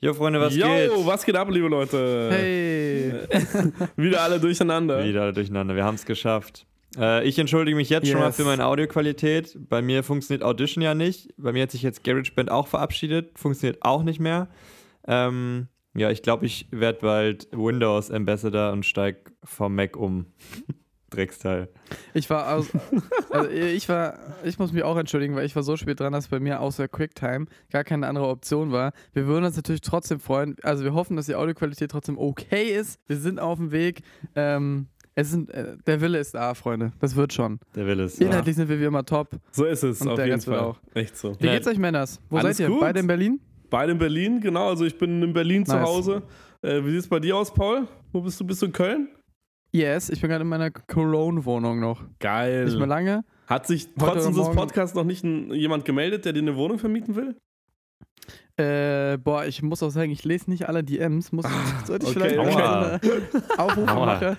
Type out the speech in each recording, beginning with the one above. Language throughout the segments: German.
Jo, Freunde, was Yo, geht? was geht ab, liebe Leute? Hey. Wieder alle durcheinander. Wieder alle durcheinander. Wir haben es geschafft. Äh, ich entschuldige mich jetzt schon mal Yes. für meine Audioqualität. Bei mir funktioniert Audition ja nicht. Bei mir hat sich jetzt GarageBand auch verabschiedet. Funktioniert auch nicht mehr. Ähm, ja, ich glaube, ich werde bald Windows Ambassador und steige vom Mac um. Drecksteil. Ich war aus, also ich war, ich muss mich auch entschuldigen, weil ich war so spät dran, dass bei mir außer QuickTime gar keine andere Option war. Wir würden uns natürlich trotzdem freuen. Also wir hoffen, dass die Audioqualität trotzdem okay ist. Wir sind auf dem Weg. Ähm, es sind, äh, der Wille ist da, Freunde. Das wird schon. Der will es. Inhaltlich sind wir wie immer top. So ist es, Und auf der jeden Rest Fall. auch. Echt so. Wie geht's euch, Männers? Wo Alles seid ihr? gut. Beide in Berlin? Beide in Berlin, genau. Also ich bin in Berlin zu Nice. Hause. Äh, wie sieht es bei dir aus, Paul? Wo bist du? Bist du in Köln? Yes, ich bin gerade in meiner Cologne-Wohnung noch. Geil. Nicht mehr lange. Hat sich trotz unseres Podcasts noch nicht ein, jemand gemeldet, der dir eine Wohnung vermieten will? Äh, boah, ich muss auch sagen, ich lese nicht alle DMs. Muss, sollte ich Ah, okay, vielleicht mal Aufrufe Aua. mache,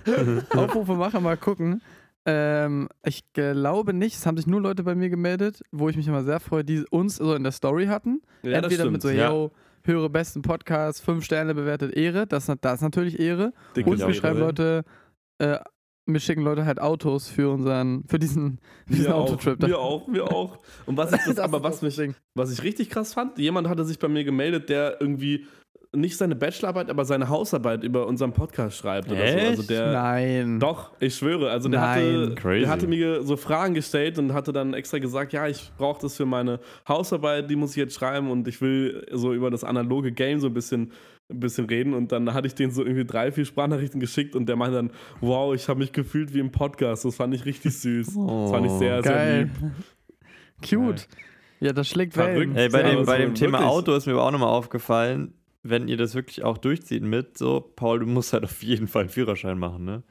Aufrufe mache, mal gucken. Ähm, ich glaube nicht, es haben sich nur Leute bei mir gemeldet, wo ich mich immer sehr freue, die uns so in der Story hatten. Ja, das Entweder mit so, ja. yo, höre besten Podcast, fünf Sterne bewertet Ehre, das, das ist natürlich Ehre. Dicke Und wir schreiben Leute, äh, mir schicken Leute halt Autos für unseren, für diesen, für diesen Wir auch, Autotrip. wir auch, wir auch. Und was ist das, Das aber ist was das mich, Ding. was ich richtig krass fand, jemand hatte sich bei mir gemeldet, der irgendwie nicht seine Bachelorarbeit, aber seine Hausarbeit über unseren Podcast schreibt oder so. Also Echt? der, Nein. Doch, ich schwöre. Also der hatte, Nein. Crazy. der hatte mir so Fragen gestellt und hatte dann extra gesagt, ja, ich brauche das für meine Hausarbeit, die muss ich jetzt schreiben und ich will so über das analoge Game so ein bisschen, ein bisschen reden. Und dann hatte ich den so irgendwie drei, vier Sprachnachrichten geschickt und der meinte dann, wow, ich habe mich gefühlt wie im Podcast. Das fand ich richtig süß. Das fand ich sehr, sehr Geil. lieb. Cute. Ja, das schlägt Verrückt. Wellen. Ey, bei Ja, dem, bei so dem Thema wirklich. Auto ist mir aber auch nochmal aufgefallen, wenn ihr das wirklich auch durchzieht mit, so, Paul, du musst halt auf jeden Fall einen Führerschein machen, ne?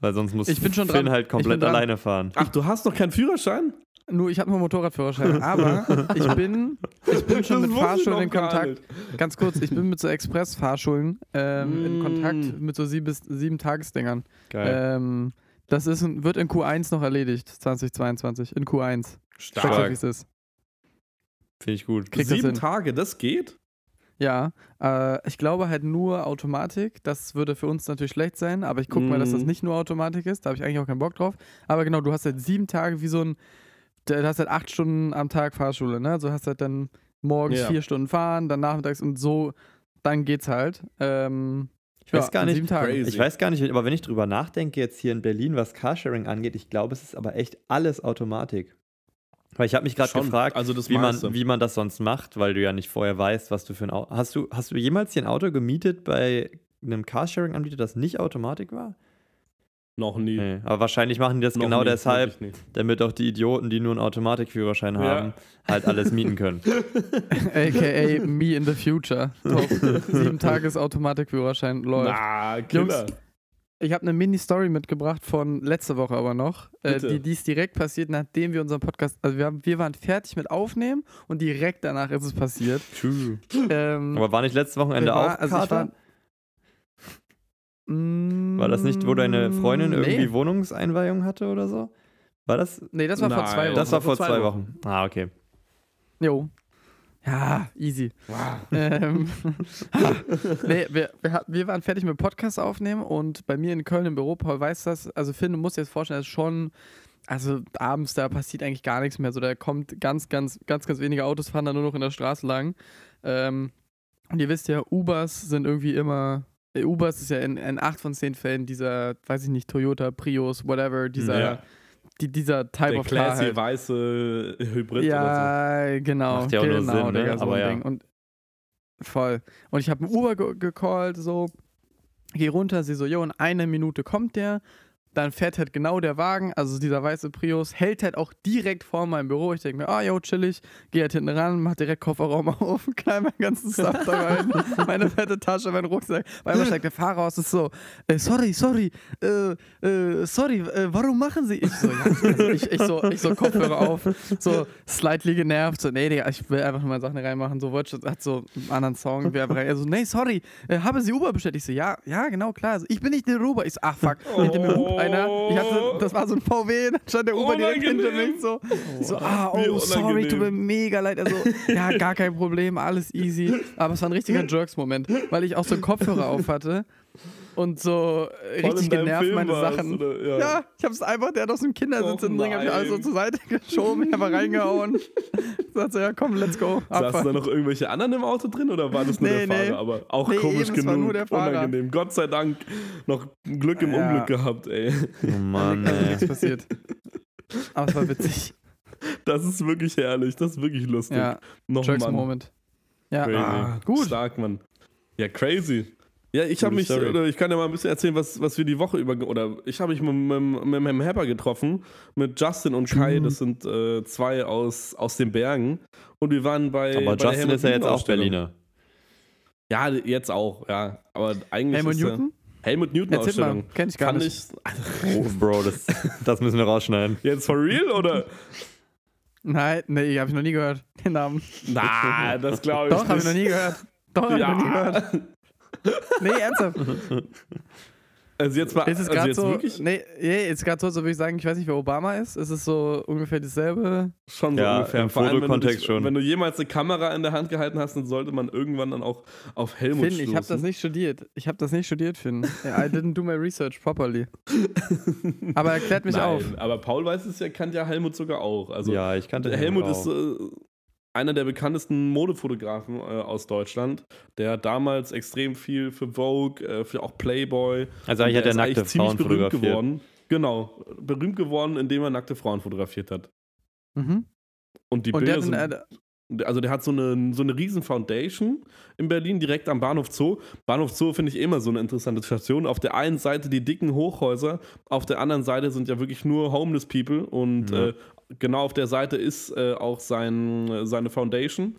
Weil sonst muss Ich bin schon Finn dran. halt komplett alleine fahren. Ach, du hast noch keinen Führerschein? Nur ich habe nur Motorradführerschein, aber ich bin, ich bin schon Das mit Fahrschulen in Kontakt. Ganz kurz, ich bin mit so Express-Fahrschulen ähm, in Mm. Kontakt mit so sieben, bis sieben Tagesdingern. Geil. Ähm, das ist, wird in Q1 noch erledigt, 2022. In Q1. Sag Stark. wie es ist. Finde ich gut. krieg das Sieben hin. Tage, das geht? Ja, äh, ich glaube halt nur Automatik. Das würde für uns natürlich schlecht sein, aber ich gucke mal, dass das Mhm. nicht nur Automatik ist. Da habe ich eigentlich auch keinen Bock drauf. Aber genau, du hast halt sieben Tage wie so ein, du hast halt acht Stunden am Tag Fahrschule, ne? Also hast halt dann morgens Ja. vier Stunden fahren, dann nachmittags und so, dann geht's halt. Ähm, Ich weiß gar in nicht. Ich weiß gar nicht, aber wenn ich drüber nachdenke, jetzt hier in Berlin, was Carsharing angeht, ich glaube, es ist aber echt alles Automatik. Weil ich habe mich gerade Schon. gefragt, Also das wie, man, wie man das sonst macht, weil du ja nicht vorher weißt, was du für ein Auto. Hast du, hast du jemals hier ein Auto gemietet bei einem Carsharing-Anbieter, das nicht Automatik war? Noch nie. Nee. Aber wahrscheinlich machen die das Noch genau nie, deshalb, damit auch die Idioten, die nur einen Automatikführerschein Ja. haben, halt alles mieten können. AKA me in the future. Top. sieben Tages Automatikführerschein läuft. Na, Killer. Ich habe eine Mini-Story mitgebracht von letzter Woche aber noch. Äh, die, die ist direkt passiert, nachdem wir unseren Podcast, also wir, haben, wir waren fertig mit Aufnehmen und direkt danach ist es passiert. ähm, Aber war nicht letztes Wochenende war- auch also ich Kater? Mm, War das nicht, wo deine Freundin irgendwie Nee, Wohnungseinweihung hatte oder so? War das? nee das war vor Nein. zwei Wochen. Das war vor vor zwei Wochen. Ah, okay. Jo. Ja, easy. Wow. ähm, nee, wir, wir, wir waren fertig mit Podcast aufnehmen und bei mir in Köln im Büro, Paul weiß das, also Finn, du musst dir jetzt vorstellen, das ist schon, also abends, da passiert eigentlich gar nichts mehr. So, da kommt ganz, ganz, ganz, ganz wenige Autos, fahren da nur noch in der Straße lang. Ähm, und ihr wisst ja, Ubers sind irgendwie immer, Ubers ist ja in, in acht von zehn Fällen dieser, weiß ich nicht, Toyota, Prius, whatever, dieser, Ja. die, dieser Type Der of Car classy halt. weiße Hybrid oder ja, genau. Macht ja auch nur genau, Sinn, ne? Digga, so Aber ein ja. Ding. Und voll. Und ich habe einen Uber ge gecallt, so, geh runter, sie so, jo, in einer Minute kommt der. Dann fährt halt genau der Wagen, also dieser weiße Prius, hält halt auch direkt vor meinem Büro. Ich denke mir, ah, jo, chillig, geh halt hinten ran, mach direkt Kofferraum auf, knall meinen ganzen Stuff da rein, meine fette Tasche, mein Rucksack. Weil einmal steigt der Fahrer aus, ist so, äh, sorry, sorry, äh, äh, sorry, äh, warum machen Sie? Ich so, ja, also ich, ich so, ich so Kopfhörer auf, so slightly genervt, so, nee, Digga, ich will einfach nur mal Sachen reinmachen, so, schon- hat so einen anderen Song, wer rein, also, nee, sorry, äh, haben Sie Uber bestellt? Ich so, ja, ja, genau, klar, also, ich bin nicht der Uber. Ich so, ach, fuck, hinter mir hupt einer. Ich hatte, das war so ein VW, dann stand der Uber direkt hinter mich so. so, ah, oh, sorry, tut mir mega leid. Also, ja, gar kein Problem, alles easy. Aber es war ein richtiger Jerks-Moment, weil ich auch so Kopfhörer auf hatte und so äh, Voll richtig genervt Film meine Sachen. oder? Ja. Ja, ich hab's einfach, der hat aus dem Kindersitz hinten drin, hab ich alles so zur Seite geschoben, einfach reingehauen. Sagt so, ja komm, let's go. Saßen da Abfahren. noch irgendwelche anderen im Auto drin oder war das nur Nee, der Fahrer? nee. Aber auch Nee, komisch eben, es war genug. nur der Fahrer. Unangenehm. Gott sei Dank noch Glück im Ja. Unglück gehabt, ey. Oh Mann, ey. nichts passiert. Aber es war witzig. Das ist wirklich herrlich. Das ist wirklich lustig. Ja, Noch. Jerks-Moment. Ja, ah, gut. Stark, Mann. Ja, crazy. Ja, ich habe mich, oder ich kann ja mal ein bisschen erzählen, was, was wir die Woche über, oder ich habe mich mit, mit, mit meinem Hepper getroffen, mit Justin und Kai, das sind äh, zwei aus, aus den Bergen. Und wir waren bei. Aber bei Justin Helmut ist ja jetzt Newton auch. Berliner. Ja, jetzt auch, ja. Aber eigentlich. Helmut ist, Newton? Helmut Newton Erzähl mal, Ausstellung. kenn ich gar Kann nicht. ich. Oh, Bro, das, das müssen wir rausschneiden. Jetzt for real oder? Nein, nee, hab ich noch nie gehört, den Namen. Na, das glaube ich Doch, hab ich noch nie gehört. Doch, hab ich noch nie gehört. Nee, ernsthaft. Also jetzt mal. Ist es also gerade jetzt so, wirklich nee, nee, ist gerade so, so würde ich sagen, ich weiß nicht, wer Obama ist. Ist es so ungefähr dasselbe? Schon so Ja, ungefähr. im Vor allem, wenn du dich- schon. Wenn du jemals eine Kamera in der Hand gehalten hast, dann sollte man irgendwann dann auch auf Helmut Finn, stoßen. ich habe das nicht studiert. Ich habe das nicht studiert, Finn. I didn't do my research properly. Aber erklärt mich Nein, auf. aber Paul weiß es ja, kennt ja Helmut sogar auch. Also ja, ich kannte Helmut auch. ist äh, einer der bekanntesten Modefotografen äh, aus Deutschland. Der damals extrem viel für Vogue, äh, für auch Playboy. Also eigentlich hat er ist nackte eigentlich ziemlich Frauen berühmt fotografiert. geworden. Genau, berühmt geworden, indem er nackte Frauen fotografiert hat. Mhm. Und die Und der Bilder sind äh, also der hat so eine, so eine riesen Foundation in Berlin, direkt am Bahnhof Zoo. Bahnhof Zoo finde ich immer so eine interessante Station. Auf der einen Seite die dicken Hochhäuser, auf der anderen Seite sind ja wirklich nur Homeless People und Ja. äh, genau auf der Seite ist äh, auch sein, seine Foundation.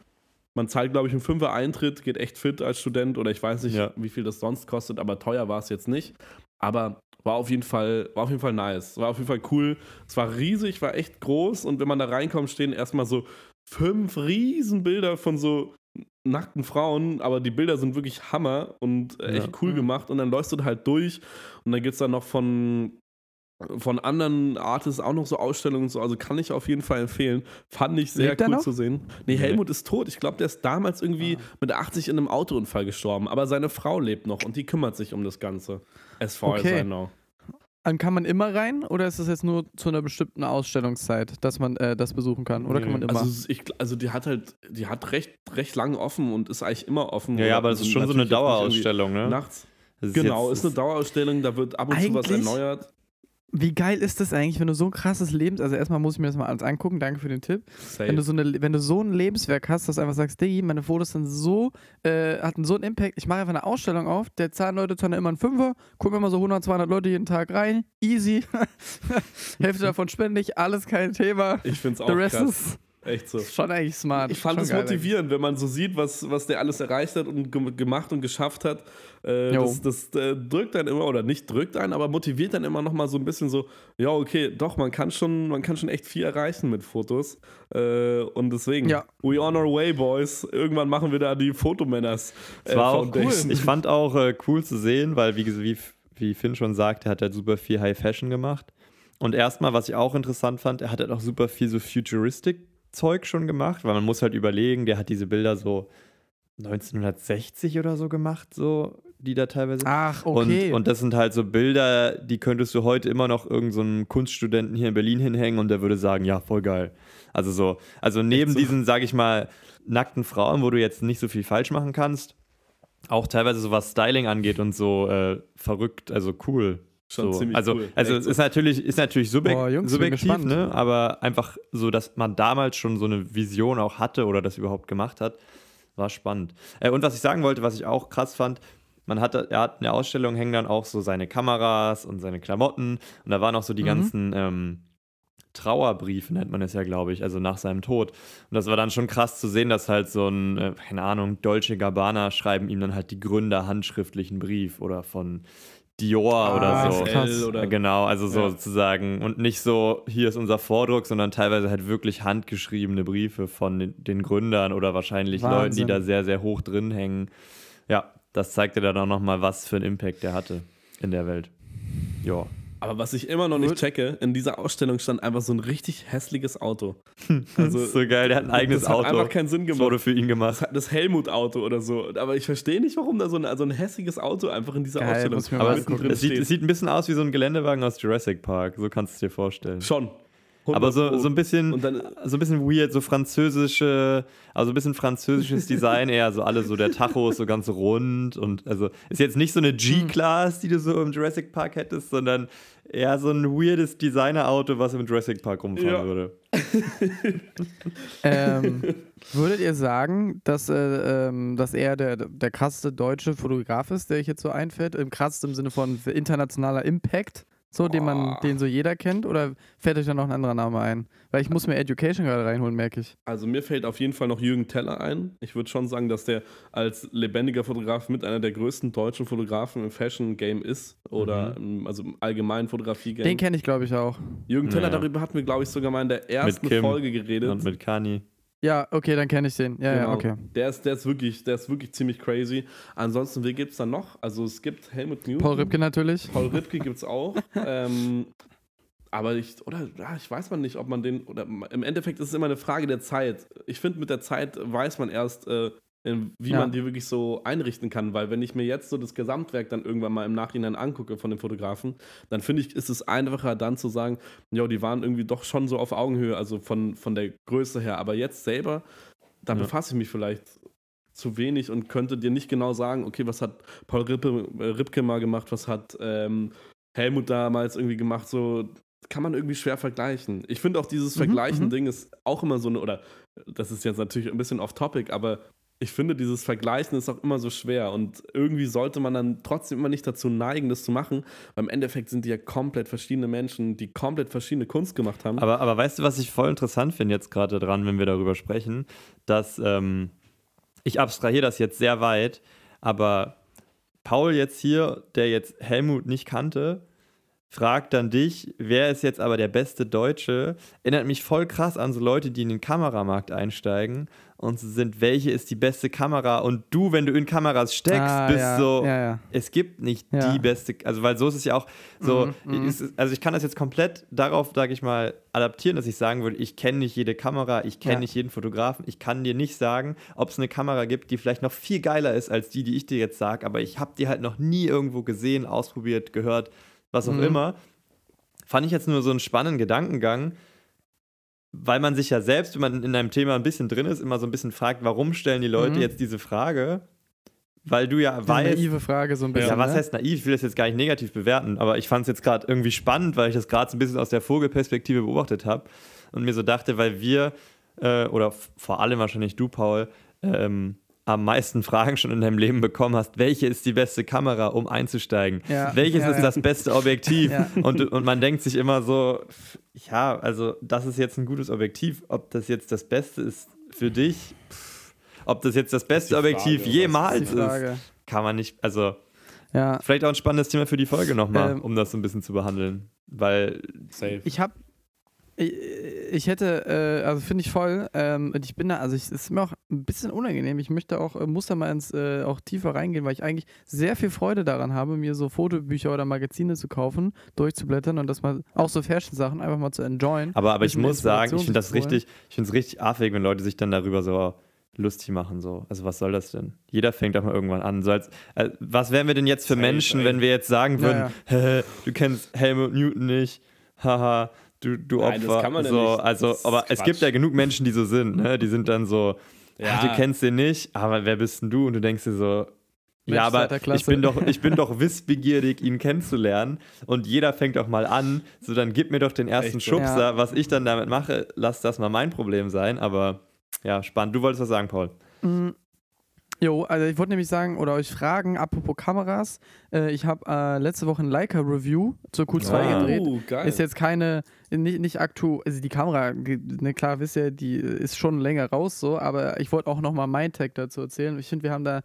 Man zahlt, glaube ich, einen Fünfer Eintritt, geht echt fit als Student oder ich weiß nicht, Ja. wie viel das sonst kostet, aber teuer war es jetzt nicht. Aber war auf jeden Fall, war auf jeden Fall nice. War auf jeden Fall cool. Es war riesig, war echt groß und wenn man da reinkommt, stehen erstmal so fünf riesen Bilder von so nackten Frauen, aber die Bilder sind wirklich Hammer und äh, echt Ja. cool Mhm. gemacht und dann läufst du halt durch und dann gibt es dann noch von von anderen Artists auch noch so Ausstellungen und so, also kann ich auf jeden Fall empfehlen. Fand ich sehr Lebt cool zu sehen. Nee, Helmut ist tot. Ich glaube, der ist damals irgendwie mit 80 in einem Autounfall gestorben, aber seine Frau lebt noch und die kümmert sich um das Ganze. As far as Okay. I know. Dann kann man immer rein oder ist es jetzt nur zu einer bestimmten Ausstellungszeit, dass man äh, das besuchen kann? Oder kann man immer? Also, ich, also die hat halt, die hat recht, recht lang offen und ist eigentlich immer offen. Ja, ja, aber es Also ist schon so eine Dauerausstellung, ne? Nachts. Das Genau, jetzt- ist eine Dauerausstellung, da wird ab und zu was erneuert. Wie geil ist das eigentlich, wenn du so ein krasses Lebens... Also erstmal muss ich mir das mal alles angucken, danke für den Tipp. Safe. Wenn du, so eine, wenn du so ein Lebenswerk hast, dass du einfach sagst, Diggi, meine Fotos sind so, äh, hatten so einen Impact, ich mache einfach eine Ausstellung auf, der zahlen Leute zahlen immer einen Fünfer, gucken immer so 100, 200 Leute jeden Tag rein, easy, Hälfte davon spende ich, alles kein Thema, ich finde es auch the rest krass. ist Echt so. schon eigentlich smart. Ich fand es motivierend, wenn man so sieht, was, was der alles erreicht hat und ge gemacht und geschafft hat. Äh, das das äh, drückt dann immer, oder nicht drückt einen, aber motiviert dann immer nochmal so ein bisschen so, ja, okay, doch, man kann schon, man kann schon echt viel erreichen mit Fotos. Äh, und deswegen, Ja. we on our way, boys. Irgendwann machen wir da die Fotomänners. Es war auch cool. Ich fand auch äh, cool zu sehen, weil, wie, wie, wie Finn schon sagt, er hat halt super viel High Fashion gemacht. Und erstmal, was ich auch interessant fand, er hat halt auch super viel so Futuristic-Zeug schon gemacht, weil man muss halt überlegen, der hat diese Bilder so 1960 oder so gemacht, so, die da teilweise. Ach, okay. Und, und das sind halt so Bilder, die könntest du heute immer noch irgendeinem Kunststudenten hier in Berlin hinhängen und der würde sagen, ja, voll geil. Also so, also neben so. diesen, sag ich mal, nackten Frauen, wo du jetzt nicht so viel falsch machen kannst, auch teilweise so was Styling angeht und so äh, verrückt, also cool. Schon so. ziemlich also, cool. Also es so. ist natürlich, ist natürlich subjek Boah, Jungs, subjektiv, gespannt. ne? aber einfach so, dass man damals schon so eine Vision auch hatte oder das überhaupt gemacht hat, war spannend. Äh, und was ich sagen wollte, was ich auch krass fand, man hat, er hat in der Ausstellung hängen dann auch so seine Kameras und seine Klamotten und da waren auch so die Mhm. ganzen ähm, Trauerbriefe, nennt man es ja, glaube ich, also nach seinem Tod. Und das war dann schon krass zu sehen, dass halt so ein, äh, keine Ahnung, Dolce Gabbana schreiben ihm dann halt die Gründer handschriftlichen Brief oder von Dior Ah, oder so. krass. Oder Genau, also so Ja. sozusagen. Und nicht so, hier ist unser Vordruck, sondern teilweise halt wirklich handgeschriebene Briefe von den, Gründern oder wahrscheinlich Leuten, Wahnsinn. die da sehr, sehr hoch drin hängen. Ja, das zeigte dann auch nochmal, was für einen Impact der hatte in der Welt. Ja. Aber was ich immer noch nicht checke, in dieser Ausstellung stand einfach so ein richtig hässliches Auto. das ist so geil, der hat ein eigenes das hat Auto. einfach keinen Sinn Das gemacht. wurde für ihn gemacht. Das, das Helmut-Auto oder so. Aber ich verstehe nicht, warum da so ein, so ein hässiges Auto einfach in dieser Geil, Ausstellung mir Aber es, es, sieht, steht. es sieht ein bisschen aus wie so ein Geländewagen aus Jurassic Park. So kannst du es dir vorstellen. Schon. Aber so, 100 so ein bisschen, Und dann- so ein bisschen weird, so französische, also ein bisschen französisches Design eher, so alle so der Tacho ist so ganz rund und also ist jetzt nicht so eine G-Class, die du so im Jurassic Park hättest, sondern eher so ein weirdes Designer-Auto, was im Jurassic Park rumfahren Ja. würde. Ähm, würdet ihr sagen, dass, äh, ähm, dass er der, der krasseste deutsche Fotograf ist, der euch jetzt so einfällt? Im krasseste im Sinne von internationaler Impact, so den man, den so jeder kennt? Oder fällt euch da noch ein anderer Name ein? Weil ich muss mir Education gerade reinholen, merke ich. Also mir fällt auf jeden Fall noch Jürgen Teller ein. Ich würde schon sagen, dass der als lebendiger Fotograf mit einer der größten deutschen Fotografen im Fashion-Game ist. Oder im, also im allgemeinen Fotografie-Game. Den kenne ich, glaube ich, auch. Jürgen Teller, Ja. darüber hatten wir, glaube ich, sogar mal in der ersten Kim Folge geredet. Und mit Kani. Ja, okay, dann kenne ich den. Ja, ja, Genau. okay. Der ist, der, ist wirklich, der ist wirklich ziemlich crazy. Ansonsten, wer gibt es da noch? Also es gibt Helmut Newton. Paul Ripke natürlich. Paul Ripke gibt es auch. ähm, aber ich, oder, ja, ich weiß man nicht, ob man den, oder im Endeffekt ist es immer eine Frage der Zeit. Ich finde, mit der Zeit weiß man erst, äh, wie Ja. man die wirklich so einrichten kann, weil wenn ich mir jetzt so das Gesamtwerk dann irgendwann mal im Nachhinein angucke von dem Fotografen, dann finde ich, ist es einfacher dann zu sagen, ja, die waren irgendwie doch schon so auf Augenhöhe, also von, von der Größe her. Aber jetzt selber, da Ja. befasse ich mich vielleicht zu wenig und könnte dir nicht genau sagen, okay, was hat Paul Rippe, äh, Ripke mal gemacht, was hat ähm, Helmut damals irgendwie gemacht, so kann man irgendwie schwer vergleichen. Ich finde auch dieses Mhm, Vergleichen-Ding ist auch immer so eine, oder das ist jetzt natürlich ein bisschen off-topic, aber ich finde, dieses Vergleichen ist auch immer so schwer und irgendwie sollte man dann trotzdem immer nicht dazu neigen, das zu machen, weil im Endeffekt sind die ja komplett verschiedene Menschen, die komplett verschiedene Kunst gemacht haben. Aber, aber weißt du, was ich voll interessant finde jetzt gerade dran, wenn wir darüber sprechen, dass ähm, ich abstrahiere das jetzt sehr weit, aber Paul jetzt hier, der jetzt Helmut nicht kannte, fragt dann dich, wer ist jetzt aber der beste Deutsche? Erinnert mich voll krass an so Leute, die in den Kameramarkt einsteigen und sind, welche ist die beste Kamera? Und du, wenn du in Kameras steckst, Ah, bist ja, so, ja, ja. es gibt nicht die beste, also weil so ist es ja auch so, Mhm, mhm. ist, also ich kann das jetzt komplett darauf, sage ich mal, adaptieren, dass ich sagen würde, ich kenne nicht jede Kamera, ich kenne nicht jeden Fotografen, ich kann dir nicht sagen, ob es eine Kamera gibt, die vielleicht noch viel geiler ist als die, die ich dir jetzt sage, aber ich habe die halt noch nie irgendwo gesehen, ausprobiert, gehört, was auch Mhm. immer. Fand ich jetzt nur so einen spannenden Gedankengang, weil man sich ja selbst, wenn man in einem Thema ein bisschen drin ist, immer so ein bisschen fragt, warum stellen die Leute Mhm. jetzt diese Frage? Weil du ja weißt, naive Frage so ein bisschen. ja, was ne? heißt naiv? Ich will das jetzt gar nicht negativ bewerten, aber ich fand es jetzt gerade irgendwie spannend, weil ich das gerade so ein bisschen aus der Vogelperspektive beobachtet habe und mir so dachte, weil wir, äh, oder vor allem wahrscheinlich du, Paul, ähm, am meisten Fragen schon in deinem Leben bekommen hast, welche ist die beste Kamera, um einzusteigen? Ja, Welches ja, ist ja. das beste Objektiv? Ja. Und, und man denkt sich immer so, ja, also das ist jetzt ein gutes Objektiv. Ob das jetzt das Beste ist für dich, ob das jetzt das beste Frage, Objektiv ist jemals ist, Frage. kann man nicht, also Ja, Vielleicht auch ein spannendes Thema für die Folge nochmal, Ähm, um das so ein bisschen zu behandeln. Weil, Safe. ich habe ich, ich hätte, äh, also finde ich voll, ähm, und ich bin da, also es ist mir auch ein bisschen unangenehm. Ich möchte auch, äh, muss da mal ins, äh, auch tiefer reingehen, weil ich eigentlich sehr viel Freude daran habe, mir so Fotobücher oder Magazine zu kaufen, durchzublättern und das mal, auch so Fashion-Sachen einfach mal zu enjoyen. aber, aber ich muss sagen, ich finde das richtig, ich finde es richtig affig, wenn Leute sich dann darüber so lustig machen. So. Also was soll das denn? Jeder fängt doch mal irgendwann an. So als, äh, was wären wir denn jetzt für Menschen, wenn wir jetzt sagen Ja, würden, "Hä, du kennst Helmut Newton nicht, haha, du, du Nein, das Opfer. kann man ja so, nicht. Also, aber es gibt Quatsch. ja genug Menschen, die so sind, ne? Die sind dann so, Ja. "Ah, du kennst den nicht, aber wer bist denn du? Und du denkst dir so, Mensch, ja, aber ich bin, doch, ich bin doch wissbegierig, ihn kennenzulernen. Und jeder fängt doch mal an. So, dann gib mir doch den ersten Echt? Schubser. Ja. Was ich dann damit mache, lass das mal mein Problem sein. Aber ja, spannend. Du wolltest was sagen, Paul. Jo, also ich wollte nämlich sagen oder euch fragen, apropos Kameras, äh, ich habe äh, letzte Woche ein Leica-Review zur Q2 Ah. gedreht. Oh, geil. Ist jetzt keine, nicht, nicht aktuell, also die Kamera, ne, klar, wisst ihr, die ist schon länger raus so, aber ich wollte auch nochmal mein Tag dazu erzählen. Ich finde, wir haben da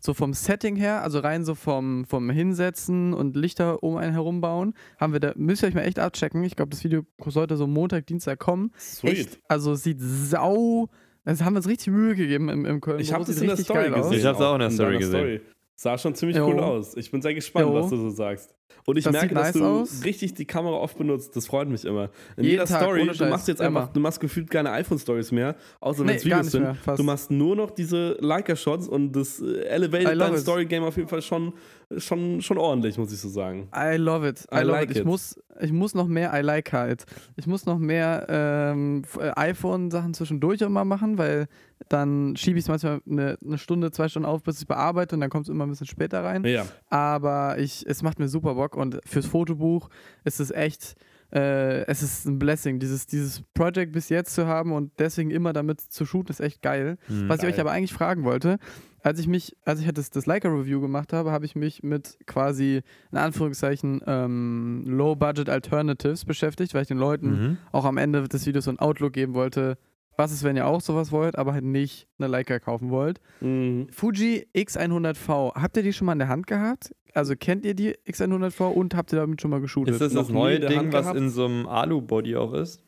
so vom Setting her, also rein so vom, vom Hinsetzen und Lichter um einen herum bauen, haben wir da, müsst ihr euch mal echt abchecken. Ich glaube, das Video sollte so Montag, Dienstag kommen. Sweet. Echt, also sieht sau, das haben wir uns richtig Mühe gegeben im, im Köln. Ich habe das in der richtig Story gesehen. Ich hab's auch in der Story gesehen. Sah schon ziemlich Jo. cool aus. Ich bin sehr gespannt, Jo. was du so sagst. Und ich Das merke, dass nice du aus. richtig die Kamera oft benutzt. Das freut mich immer. In Jeden jeder Tag, Story, du machst jetzt immer. einfach, du machst gefühlt keine iPhone-Stories mehr, außer wenn Nee, es gar Videos sind. mehr. Du machst nur noch diese Leica-Shots und das äh, elevated dein. Story-Game auf jeden Fall schon, schon, schon ordentlich, muss ich so sagen. I love it. I, I love like it. Ich it. muss, ich muss noch mehr I like it. Ich muss noch mehr ähm, äh, iPhone-Sachen zwischendurch immer machen, weil dann schiebe ich es manchmal eine, eine Stunde, zwei Stunden auf, bis ich es bearbeite und dann kommt es immer ein bisschen später rein. Ja. Aber ich, es macht mir super Bock und fürs Fotobuch ist es echt, äh, es ist ein Blessing, dieses, dieses Project bis jetzt zu haben und deswegen immer damit zu shooten, ist echt geil. Hm. Was ich Geil. euch aber eigentlich fragen wollte, als ich mich, als ich halt das, das Leica-Review gemacht habe, habe ich mich mit quasi, in Anführungszeichen, ähm, Low-Budget Alternatives beschäftigt, weil ich den Leuten Mhm. auch am Ende des Videos so ein Outlook geben wollte, was ist, wenn ihr auch sowas wollt, aber halt nicht eine Leica kaufen wollt. Mhm. Fuji X100V, habt ihr die schon mal in der Hand gehabt? Also kennt ihr die X100V und habt ihr damit schon mal geshootet? Ist das das neue Ding, Hand was gehabt? in so einem Alu-Body auch ist?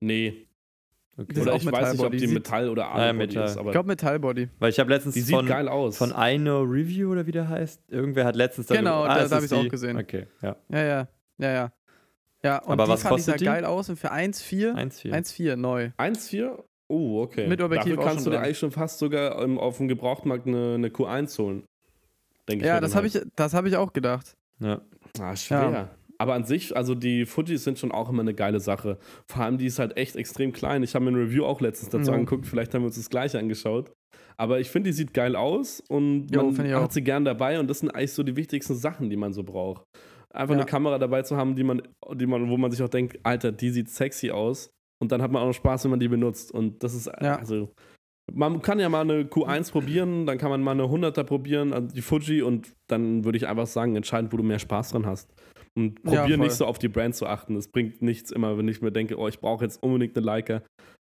Nee. Okay. Oder ich weiß nicht, ob Metallbody. die Sieht- Metall oder Ja, Alu Metall. ist, aber ich glaube Metallbody. Weil ich habe letztens die sieht von, geil aus. von Ino Review oder wie der heißt, irgendwer hat letztens Genau, da- ist da hab es ich's auch gesehen. Okay, ja. Ja, ja, ja, ja. Ja, und Aber die was fand ich sah kostet die? geil aus und für 1,4, 1,4. 1,4 neu. 1,4? Oh, okay. Mit Objektiv Dafür auch kannst schon du dir eigentlich schon fast sogar ähm, auf dem Gebrauchtmarkt eine, eine Q1 holen. Denke ich Ja, mir das dann habe halt. ich, das hab ich auch gedacht. Ja. Ah, schwer. Aber an sich, also die Fujis sind schon auch immer eine geile Sache. Vor allem, die ist halt echt extrem klein. Ich habe mir ein Review auch letztens dazu Ja. angeguckt. Vielleicht haben wir uns das gleiche angeschaut. Aber ich finde, die sieht geil aus und Jo, man ich hat sie gern dabei. Und das sind eigentlich so die wichtigsten Sachen, die man so braucht. Einfach Ja. eine Kamera dabei zu haben, die man, die man, wo man sich auch denkt, Alter, die sieht sexy aus. Und dann hat man auch noch Spaß, wenn man die benutzt. Und das ist, Ja. also, man kann ja mal eine Q1 probieren, dann kann man mal eine 100er probieren, also die Fuji, und dann würde ich einfach sagen, entscheiden, wo du mehr Spaß dran hast. Und Ja, probier voll. nicht so auf die Brand zu achten. Es bringt nichts immer, wenn ich mir denke, oh, ich brauche jetzt unbedingt eine Leica.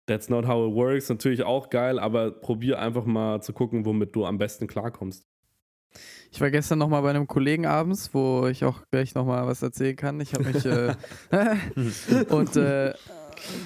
That's not how it works. Natürlich auch geil, aber probier einfach mal zu gucken, womit du am besten klarkommst. Ich war gestern noch mal bei einem Kollegen abends, wo ich auch gleich noch mal was erzählen kann. Ich habe mich äh, und äh,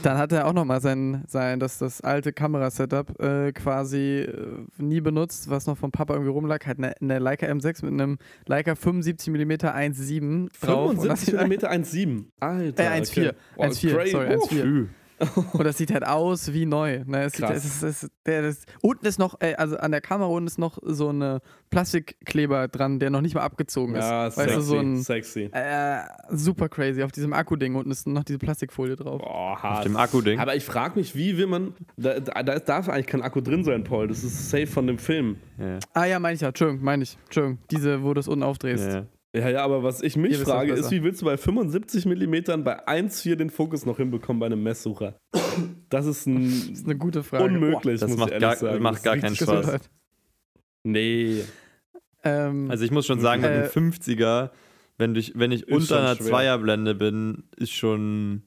dann hat er auch noch mal sein, sein das, das alte Kamerasetup äh, quasi äh, nie benutzt, was noch vom Papa irgendwie rumlag. Hat eine, eine Leica M6 mit einem Leica 75 mm 1.7 drauf. Und das 75 sieht, mm 1,7. Alter. Äh, 1,4. okay. Wow, 1,4, crazy. sorry, Uh, 1,4. Und das sieht halt aus wie neu. Ne? Es sieht, es ist, es ist, der, das, unten ist noch, äh, also an der Kamera unten ist noch so eine Plastikkleber dran, der noch nicht mal abgezogen ist. Ja, weißt sexy, du, so ein sexy. äh, super crazy. Auf diesem Akku-Ding unten ist noch diese Plastikfolie drauf. Boah, Auf dem Akku-Ding. Aber ich frage mich, wie will man. Da, da, da darf eigentlich kein Akku drin sein, Paul. Das ist safe von dem Film. Ja, Ah ja, meine ich ja. Entschuldigung, meine ich. Entschuldigung. Diese, wo du es unten aufdrehst. ja. Ja, ja, aber was ich mich das frage, ist, wie willst du bei 75 mm bei 1,4 den Fokus noch hinbekommen bei einem Messsucher? Das ist ein Das ist eine gute Frage. unmöglich, Das muss macht ich ehrlich gar- sagen. macht Das gar keinen Boah, Spaß. Gesundheit. Nee. Ähm, Also ich muss schon sagen, mit Äh, einem 50er, wenn, ich, wenn ich unter einer schwer. Zweierblende bin, ist schon,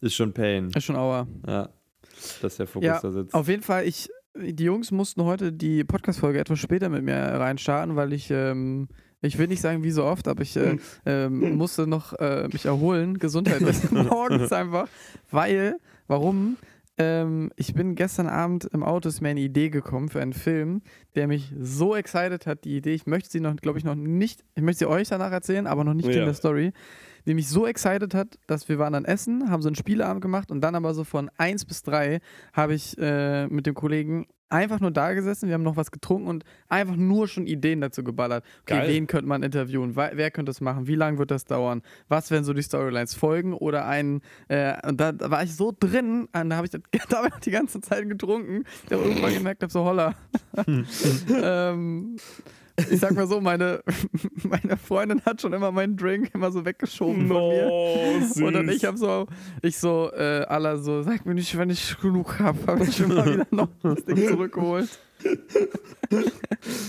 ist schon Pain. ist schon Aua. Ja, dass der Fokus Ja, da sitzt. Auf jeden Fall, ich, die Jungs mussten heute die Podcast-Folge etwas später mit mir reinstarten, weil ich, ähm, ich will nicht sagen wie so oft, aber ich äh, ähm, musste noch äh, mich erholen, gesundheitlich morgens einfach, weil, warum? Ähm, ich bin gestern Abend im Auto, ist mir eine Idee gekommen für einen Film, der mich so excited hat, die Idee, ich möchte sie noch, glaube ich, noch nicht, ich möchte sie euch danach erzählen, aber noch nicht Ja. in der Story, die mich so excited hat, dass wir waren dann essen, haben so einen Spieleabend gemacht und dann aber so von 1 bis 3 habe ich äh, mit dem Kollegen einfach nur da gesessen, wir haben noch was getrunken und einfach nur schon Ideen dazu geballert. Okay, Geil. wen könnte man interviewen? Wer, könnte das machen? Wie lange wird das dauern? Was werden so die Storylines folgen? Oder ein, äh, und da, da war ich so drin, und da habe ich das, da hab ich die ganze Zeit getrunken, ich habe irgendwann gemerkt, habe so holla. ähm, ich sag mal so, meine, meine Freundin hat schon immer meinen Drink immer so weggeschoben von mir. No, süß. Und dann ich habe so, ich so, äh, aller so, sag mir nicht, wenn ich genug habe, habe ich immer wieder noch das Ding zurückgeholt.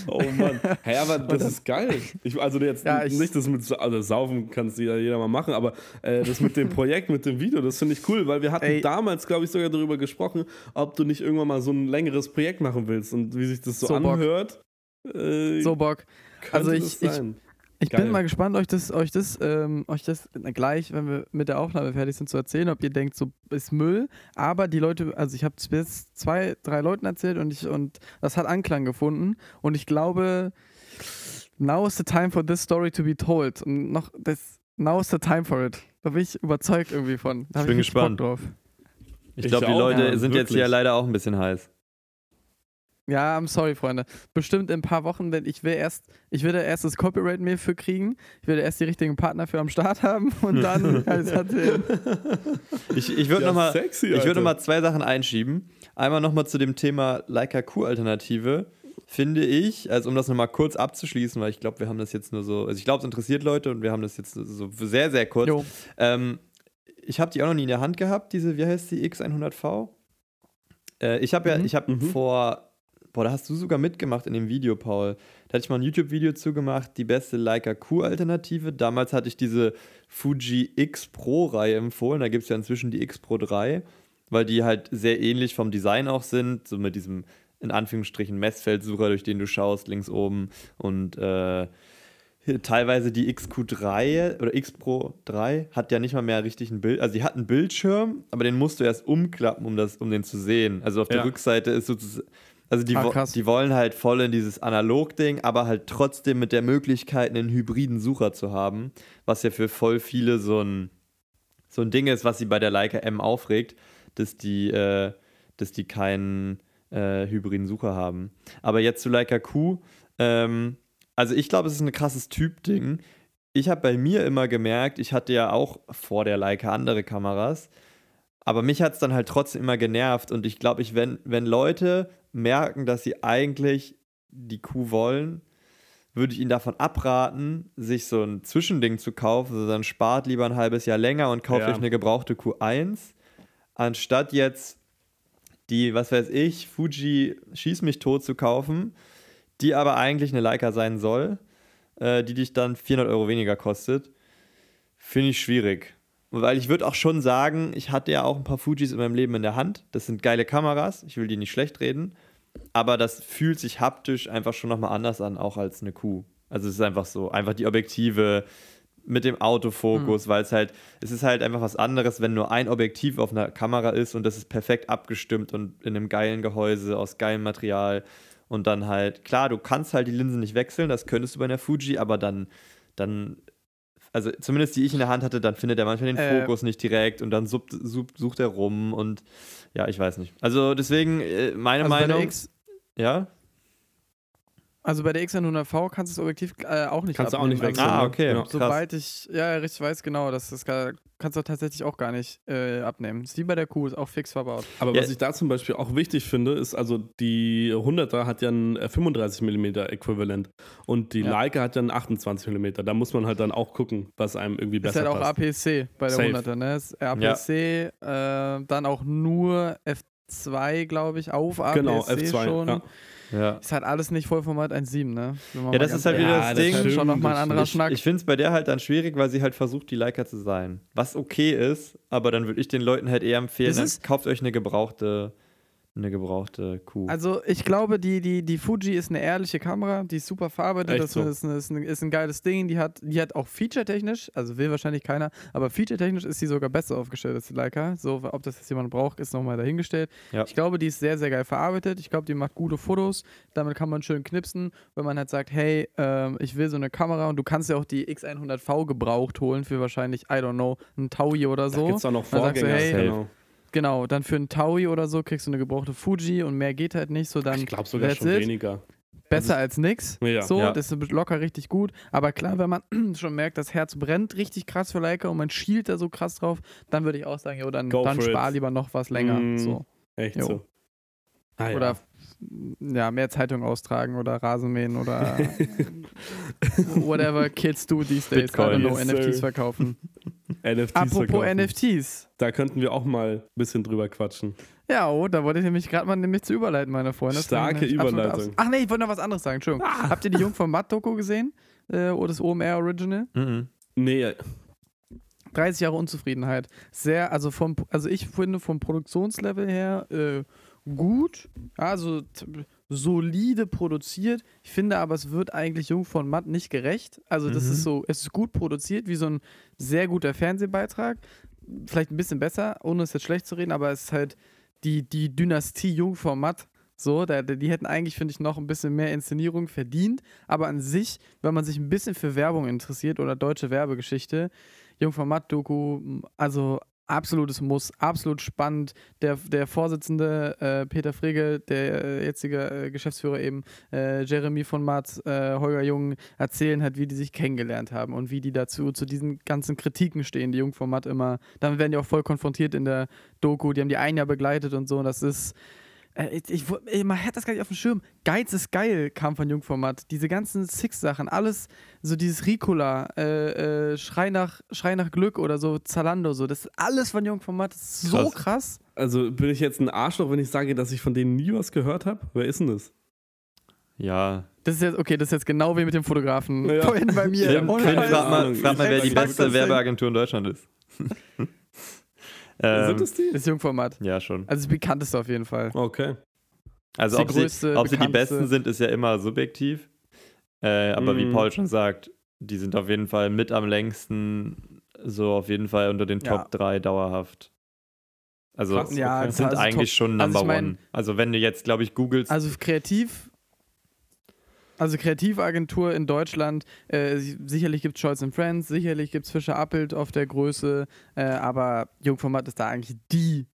Oh Mann. Hey, aber das ist geil. Ich, also jetzt Ja, ich- nicht das mit also Saufen kann es jeder, jeder mal machen, aber äh, das mit dem Projekt, mit dem Video, das finde ich cool, weil wir hatten Ey. damals, glaube ich, sogar darüber gesprochen, ob du nicht irgendwann mal so ein längeres Projekt machen willst und wie sich das so, So Bock. Äh, So Bock. also ich- ich- sein. Ich Geil. bin mal gespannt, euch das, euch das, ähm, euch das gleich, wenn wir mit der Aufnahme fertig sind, zu erzählen, ob ihr denkt, so ist Müll. Aber die Leute, also ich habe es bis zwei, drei Leuten erzählt und ich und das hat Anklang gefunden. Und ich glaube, now is the time for this story to be told. Und noch, das, now is the time for it. Da bin ich überzeugt irgendwie von. Da Ich bin Bock gespannt. Drauf. Ich Ich glaube, die Leute ja, sind jetzt wirklich. ja leider auch ein bisschen heiß. Ja, I'm sorry, Freunde. Bestimmt in ein paar Wochen, denn ich will erst, ich will da erst das Copyright-Mail für kriegen. Ich will da erst die richtigen Partner für am Start haben und dann alles erzählen. Ich, ich würde Ja, nochmal würd noch mal zwei Sachen einschieben. Einmal nochmal zu dem Thema Leica Q-Alternative. Finde ich, also um das nochmal kurz abzuschließen, weil ich glaube, wir haben das jetzt nur so, also ich glaube, es interessiert Leute und wir haben das jetzt so sehr, sehr kurz. Jo. Ähm, ich habe die auch noch nie in der Hand gehabt, diese, wie heißt die, X100V? Äh, ich habe ja, Mhm. ich habe Mhm. vor, boah, da hast du sogar mitgemacht in dem Video, Paul. Da hatte ich mal ein YouTube-Video zugemacht, die beste Leica Q-Alternative. Damals hatte ich diese Fuji X Pro-Reihe empfohlen. Da gibt es ja inzwischen die X Pro 3, weil die halt sehr ähnlich vom Design auch sind, so mit diesem in Anführungsstrichen Messfeldsucher, durch den du schaust, links oben und äh, teilweise die XQ3 oder X Pro 3 hat ja nicht mal mehr richtig ein Bild. Also die hat einen Bildschirm, aber den musst du erst umklappen, um, das, um den zu sehen. Also auf der Ja. Rückseite ist sozusagen. Also die, Ah, die wollen halt voll in dieses Analog-Ding, aber halt trotzdem mit der Möglichkeit, einen hybriden Sucher zu haben, was ja für voll viele so ein, so ein Ding ist, was sie bei der Leica M aufregt, dass die, äh, dass die keinen äh, hybriden Sucher haben. Aber jetzt zu Leica Q, ähm, also ich glaube, es ist ein krasses Typ-Ding. Ich habe bei mir immer gemerkt, ich hatte ja auch vor der Leica andere Kameras, aber mich hat es dann halt trotzdem immer genervt und ich glaube, ich, wenn, wenn Leute merken, dass sie eigentlich die Q wollen, würde ich ihnen davon abraten, sich so ein Zwischending zu kaufen, also dann spart lieber ein halbes Jahr länger und kauft Ja. euch eine gebrauchte Q1, anstatt jetzt die, was weiß ich, Fuji Schieß mich tot zu kaufen, die aber eigentlich eine Leica sein soll, äh, die dich dann 400 Euro weniger kostet, finde ich schwierig. Weil ich würde auch schon sagen, ich hatte ja auch ein paar Fujis in meinem Leben in der Hand. Das sind geile Kameras, ich will die nicht schlecht reden. Aber das fühlt sich haptisch einfach schon nochmal anders an, auch als eine Q. Also es ist einfach so, einfach die Objektive mit dem Autofokus, weil es halt, es ist halt einfach was anderes, wenn nur ein Objektiv auf einer Kamera ist und das ist perfekt abgestimmt und in einem geilen Gehäuse aus geilem Material. Und dann halt, klar, du kannst halt die Linsen nicht wechseln, das könntest du bei einer Fuji, aber dann, dann, also zumindest die ich in der Hand hatte, dann findet er manchmal den Äh. Fokus nicht direkt und dann sucht, sucht, sucht er rum und ja, ich weiß nicht. Also deswegen, äh, meine Also Meinung, X, ja? Also bei der X100V kannst du das Objektiv äh, auch nicht Kannst du auch nicht wechseln. Ah, ne? okay. Ja. Sobald ich, ja, richtig weiß genau, dass das gar, kannst du tatsächlich auch gar nicht äh, abnehmen. Ist wie bei der Q, ist auch fix verbaut. Aber Ja. was ich da zum Beispiel auch wichtig finde, ist also die 100er hat ja ein äh, 35 mm Äquivalent und die Ja. Leica hat ja ein 28 mm. Da muss man halt dann auch gucken, was einem irgendwie Ist besser halt auch passt. APC bei der Safe. 100er, ne? Ist APC, äh, dann auch nur F2, glaube ich, auf APC Genau, F2, schon. ja. Ja. Ist halt alles nicht Vollformat 1.7, ne? Ja, das ist halt wieder ehrlich das Ja, das Ding. ist stimmt. schon nochmal ein anderer Ich, Schnack. ich finde es bei der halt dann schwierig, weil sie halt versucht, die Leica zu sein. Was okay ist, aber dann würde ich den Leuten halt eher empfehlen, Das ist- kauft euch eine gebrauchte, eine gebrauchte Kuh. Also ich glaube, die, die, die Fuji ist eine ehrliche Kamera, die ist super verarbeitet, das so. ist, ein, ist, ein, ist ein geiles Ding, die hat, die hat auch featuretechnisch, also will wahrscheinlich keiner, aber featuretechnisch ist sie sogar besser aufgestellt als die Leica. So, ob das jetzt jemand braucht, ist nochmal dahingestellt. Ja. Ich glaube, die ist sehr, sehr geil verarbeitet. Ich glaube, die macht gute Fotos. Damit kann man schön knipsen, wenn man halt sagt, hey, ähm, ich will so eine Kamera und du kannst ja auch die X100V gebraucht holen für wahrscheinlich, I don't know, einen Taui oder Da so. gibt es auch noch Dann sagst du, Vorgänger. hey, genau. Genau, dann für einen Taui oder so kriegst du eine gebrauchte Fuji und mehr geht halt nicht. So dann ich glaube sogar schon it. weniger. besser als nix. Ja. So, Ja. das ist locker richtig gut. Aber klar, wenn man schon merkt, das Herz brennt richtig krass für Leica und man schielt da so krass drauf, dann würde ich auch sagen, jo, dann, Go dann for it. spar lieber noch was länger. Mm. So. Echt Jo. so. Ah. Oder ja, mehr Zeitung austragen oder Rasenmähen oder whatever kids do these days. Bitcoin. I don't know, Yes, NFTs sir. verkaufen. NFTs Apropos verkaufen. NFTs. Da könnten wir auch mal ein bisschen drüber quatschen. Ja, oh, da wollte ich nämlich gerade mal nämlich zu überleiten, meine Freunde. Starke Überleitung. Ach nee, ich wollte noch was anderes sagen, Entschuldigung. Habt ihr die Jung von Matt-Doku gesehen? Äh, oder das OMR Original? Mhm. Nee, 30 Jahre Unzufriedenheit. Sehr, also vom, also ich finde vom Produktionslevel her äh, gut, also solide produziert. Ich finde aber, es wird eigentlich Jung von Matt nicht gerecht. Also das Mhm. ist so, es ist gut produziert, wie so ein sehr guter Fernsehbeitrag. Vielleicht ein bisschen besser, ohne es jetzt schlecht zu reden, aber es ist halt die, die Dynastie Jung von Matt So, da, die hätten eigentlich, finde ich, noch ein bisschen mehr Inszenierung verdient. Aber an sich, wenn man sich ein bisschen für Werbung interessiert oder deutsche Werbegeschichte, Jungformat-Doku, also absolutes Muss, absolut spannend. Der, der Vorsitzende äh, Peter Frege, der äh, jetzige äh, Geschäftsführer eben, äh, Jeremy von Matt, äh, Holger Jung, erzählen hat, wie die sich kennengelernt haben und wie die dazu zu diesen ganzen Kritiken stehen, die Jungformat immer. Dann werden die auch voll konfrontiert in der Doku. Die haben die ein Jahr begleitet und so. Und das ist äh, ich, ich, man hat das gar nicht auf dem Schirm. Geiz ist geil kam von Jungformat. Diese ganzen Six-Sachen, alles, so dieses Ricola, äh, äh, Schrei, nach, Schrei nach Glück oder so, Zalando, so, das ist alles von Jungformat. Das ist so krass. Also bin ich jetzt ein Arschloch, wenn ich sage, dass ich von denen nie was gehört habe? Wer ist denn das? Ja. Das ist jetzt, okay, das ist jetzt genau wie mit dem Fotografen ja. vorhin bei mir. Film, frag mal, frag mal wer die beste Werbeagentur in Deutschland ist. Ähm, Sind es die? Das Jungformat. Ja, schon. Also das bekannteste auf jeden Fall. Okay. Also ob, größte, sie, ob sie die Besten sind, ist ja immer subjektiv. Äh, aber mm. wie mhm. Paul schon sagt, die sind auf jeden Fall mit am längsten, so auf jeden Fall unter den Top ja. 3 dauerhaft. Also Krass, ja, sind also eigentlich top. schon Number also ich mein, One. Also wenn du jetzt, glaube ich, googelst. Also kreativ also Kreativagentur in Deutschland, äh, sicherlich gibt es Scholz Friends, sicherlich gibt es Fischer Appelt auf der Größe, äh, aber Jungformat ist da eigentlich die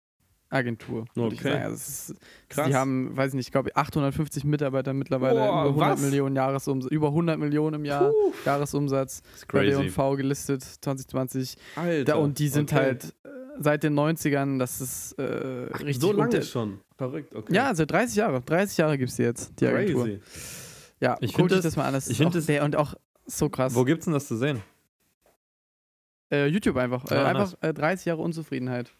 Agentur. Okay. Also ist, Krass. Die haben, weiß ich nicht, ich glaube 850 Mitarbeiter mittlerweile, Boah, über 100 was? Millionen Jahresumsatz, über 100 Millionen im Jahr Puh. Jahresumsatz bei D&V gelistet 2020. Alter. Da, und die sind okay. halt äh, seit den 90ern, das ist äh, Ach, richtig. So lange schon. Verrückt, okay. Ja, seit 30 Jahre. 30 Jahre gibt es die jetzt, die Agentur. Crazy. Ja, ich guck das, das mal an. Das ich finde das und auch so krass. Wo gibt's denn das zu sehen? Äh, YouTube einfach. Äh, ah, einfach nice. äh, 30 Jahre Unzufriedenheit.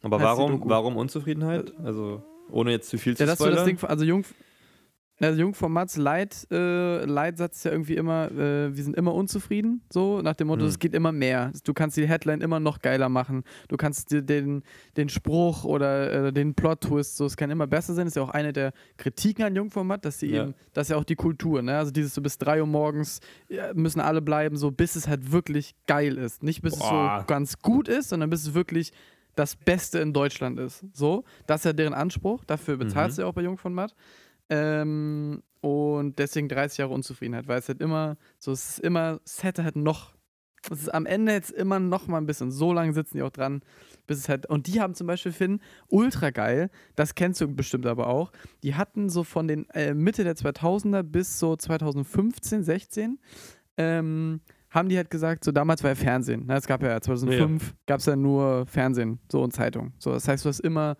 Aber warum, warum Unzufriedenheit? Also ohne jetzt zu viel zu ja, spoilern. Das Ding, also Jung, also Jungformats Leit, äh, Leitsatz ist ja irgendwie immer, äh, wir sind immer unzufrieden, so nach dem Motto, mhm. es geht immer mehr. Du kannst die Headline immer noch geiler machen. Du kannst dir den, den Spruch oder äh, den Plot-Twist, so, es kann immer besser sein. Das ist ja auch eine der Kritiken an Jungformat, dass sie ja. eben, das ist ja auch die Kultur, ne? Also dieses so bis 3 Uhr morgens müssen alle bleiben, so bis es halt wirklich geil ist. Nicht bis Boah. es so ganz gut ist, sondern bis es wirklich das Beste in Deutschland ist. So, das ist ja deren Anspruch. Dafür bezahlst mhm. du ja auch bei Jungformat. Ähm, und deswegen 30 Jahre Unzufriedenheit, weil es halt immer, so es ist immer, es hätte halt noch, es ist am Ende jetzt immer noch mal ein bisschen, so lange sitzen die auch dran, bis es halt, und die haben zum Beispiel, Finn, ultra geil, das kennst du bestimmt aber auch, die hatten so von den äh, Mitte der 2000er bis so 2015, 16, ähm, haben die halt gesagt, so damals war ja Fernsehen, ne? es gab ja 2005, ja. gab es ja nur Fernsehen, so und Zeitung, so, das heißt, du hast immer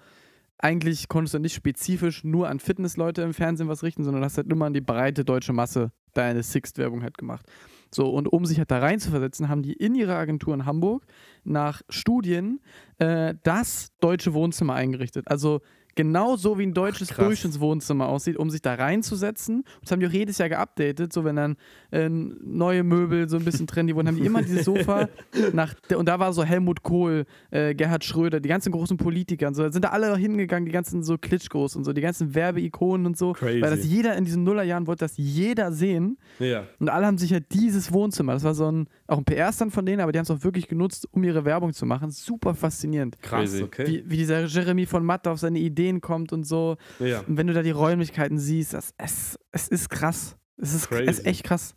eigentlich konntest du nicht spezifisch nur an Fitnessleute im Fernsehen was richten, sondern hast halt immer an die breite deutsche Masse deine Sixt-Werbung halt gemacht. So, und um sich halt da rein zu versetzen, haben die in ihrer Agentur in Hamburg nach Studien äh, das deutsche Wohnzimmer eingerichtet. Also genau so wie ein deutsches Ach, Durchschnittswohnzimmer aussieht, um sich da reinzusetzen. Und das haben die auch jedes Jahr geupdatet, so wenn dann äh, neue Möbel so ein bisschen trendy wurden, haben die immer dieses Sofa nach, und da war so Helmut Kohl, äh, Gerhard Schröder, die ganzen großen Politiker und so, da sind da alle hingegangen, die ganzen so Klitschkos und so, die ganzen Werbeikonen und so, Crazy. weil das jeder in diesen Nullerjahren wollte das jeder sehen. Ja. Und alle haben sich halt dieses Wohnzimmer, das war so ein, auch ein PR-Stand von denen, aber die haben es auch wirklich genutzt, um ihre Werbung zu machen. Super faszinierend. Krass, okay. Wie, wie dieser Jeremy von Matt auf seine Idee Ideen kommt und so. Ja. Und wenn du da die Räumlichkeiten siehst, das, es, es ist krass. Es ist, es ist echt krass.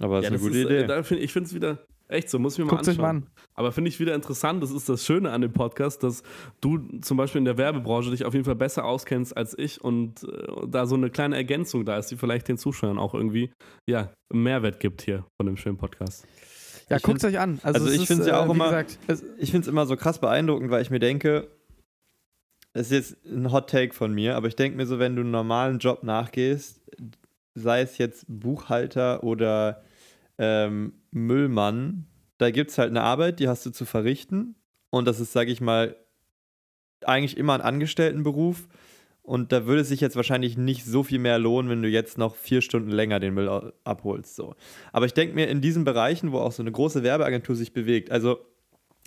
Aber es ja, ist eine gute ist, Idee. Äh, find, ich finde es wieder echt so, muss ich mir Guckt mal anschauen. Mal an. Aber finde ich wieder interessant, das ist das Schöne an dem Podcast, dass du zum Beispiel in der Werbebranche dich auf jeden Fall besser auskennst als ich und äh, da so eine kleine Ergänzung da ist, die vielleicht den Zuschauern auch irgendwie ja, Mehrwert gibt hier von dem schönen Podcast. Ja, guckt es euch an. Also, also ich finde es ja auch äh, immer, gesagt, ich finde es immer so krass beeindruckend, weil ich mir denke, das ist jetzt ein Hot Take von mir, aber ich denke mir so, wenn du einen normalen Job nachgehst, sei es jetzt Buchhalter oder ähm, Müllmann, da gibt es halt eine Arbeit, die hast du zu verrichten. Und das ist, sage ich mal, eigentlich immer ein Angestelltenberuf. Und da würde es sich jetzt wahrscheinlich nicht so viel mehr lohnen, wenn du jetzt noch vier Stunden länger den Müll abholst. So. Aber ich denke mir, in diesen Bereichen, wo auch so eine große Werbeagentur sich bewegt, also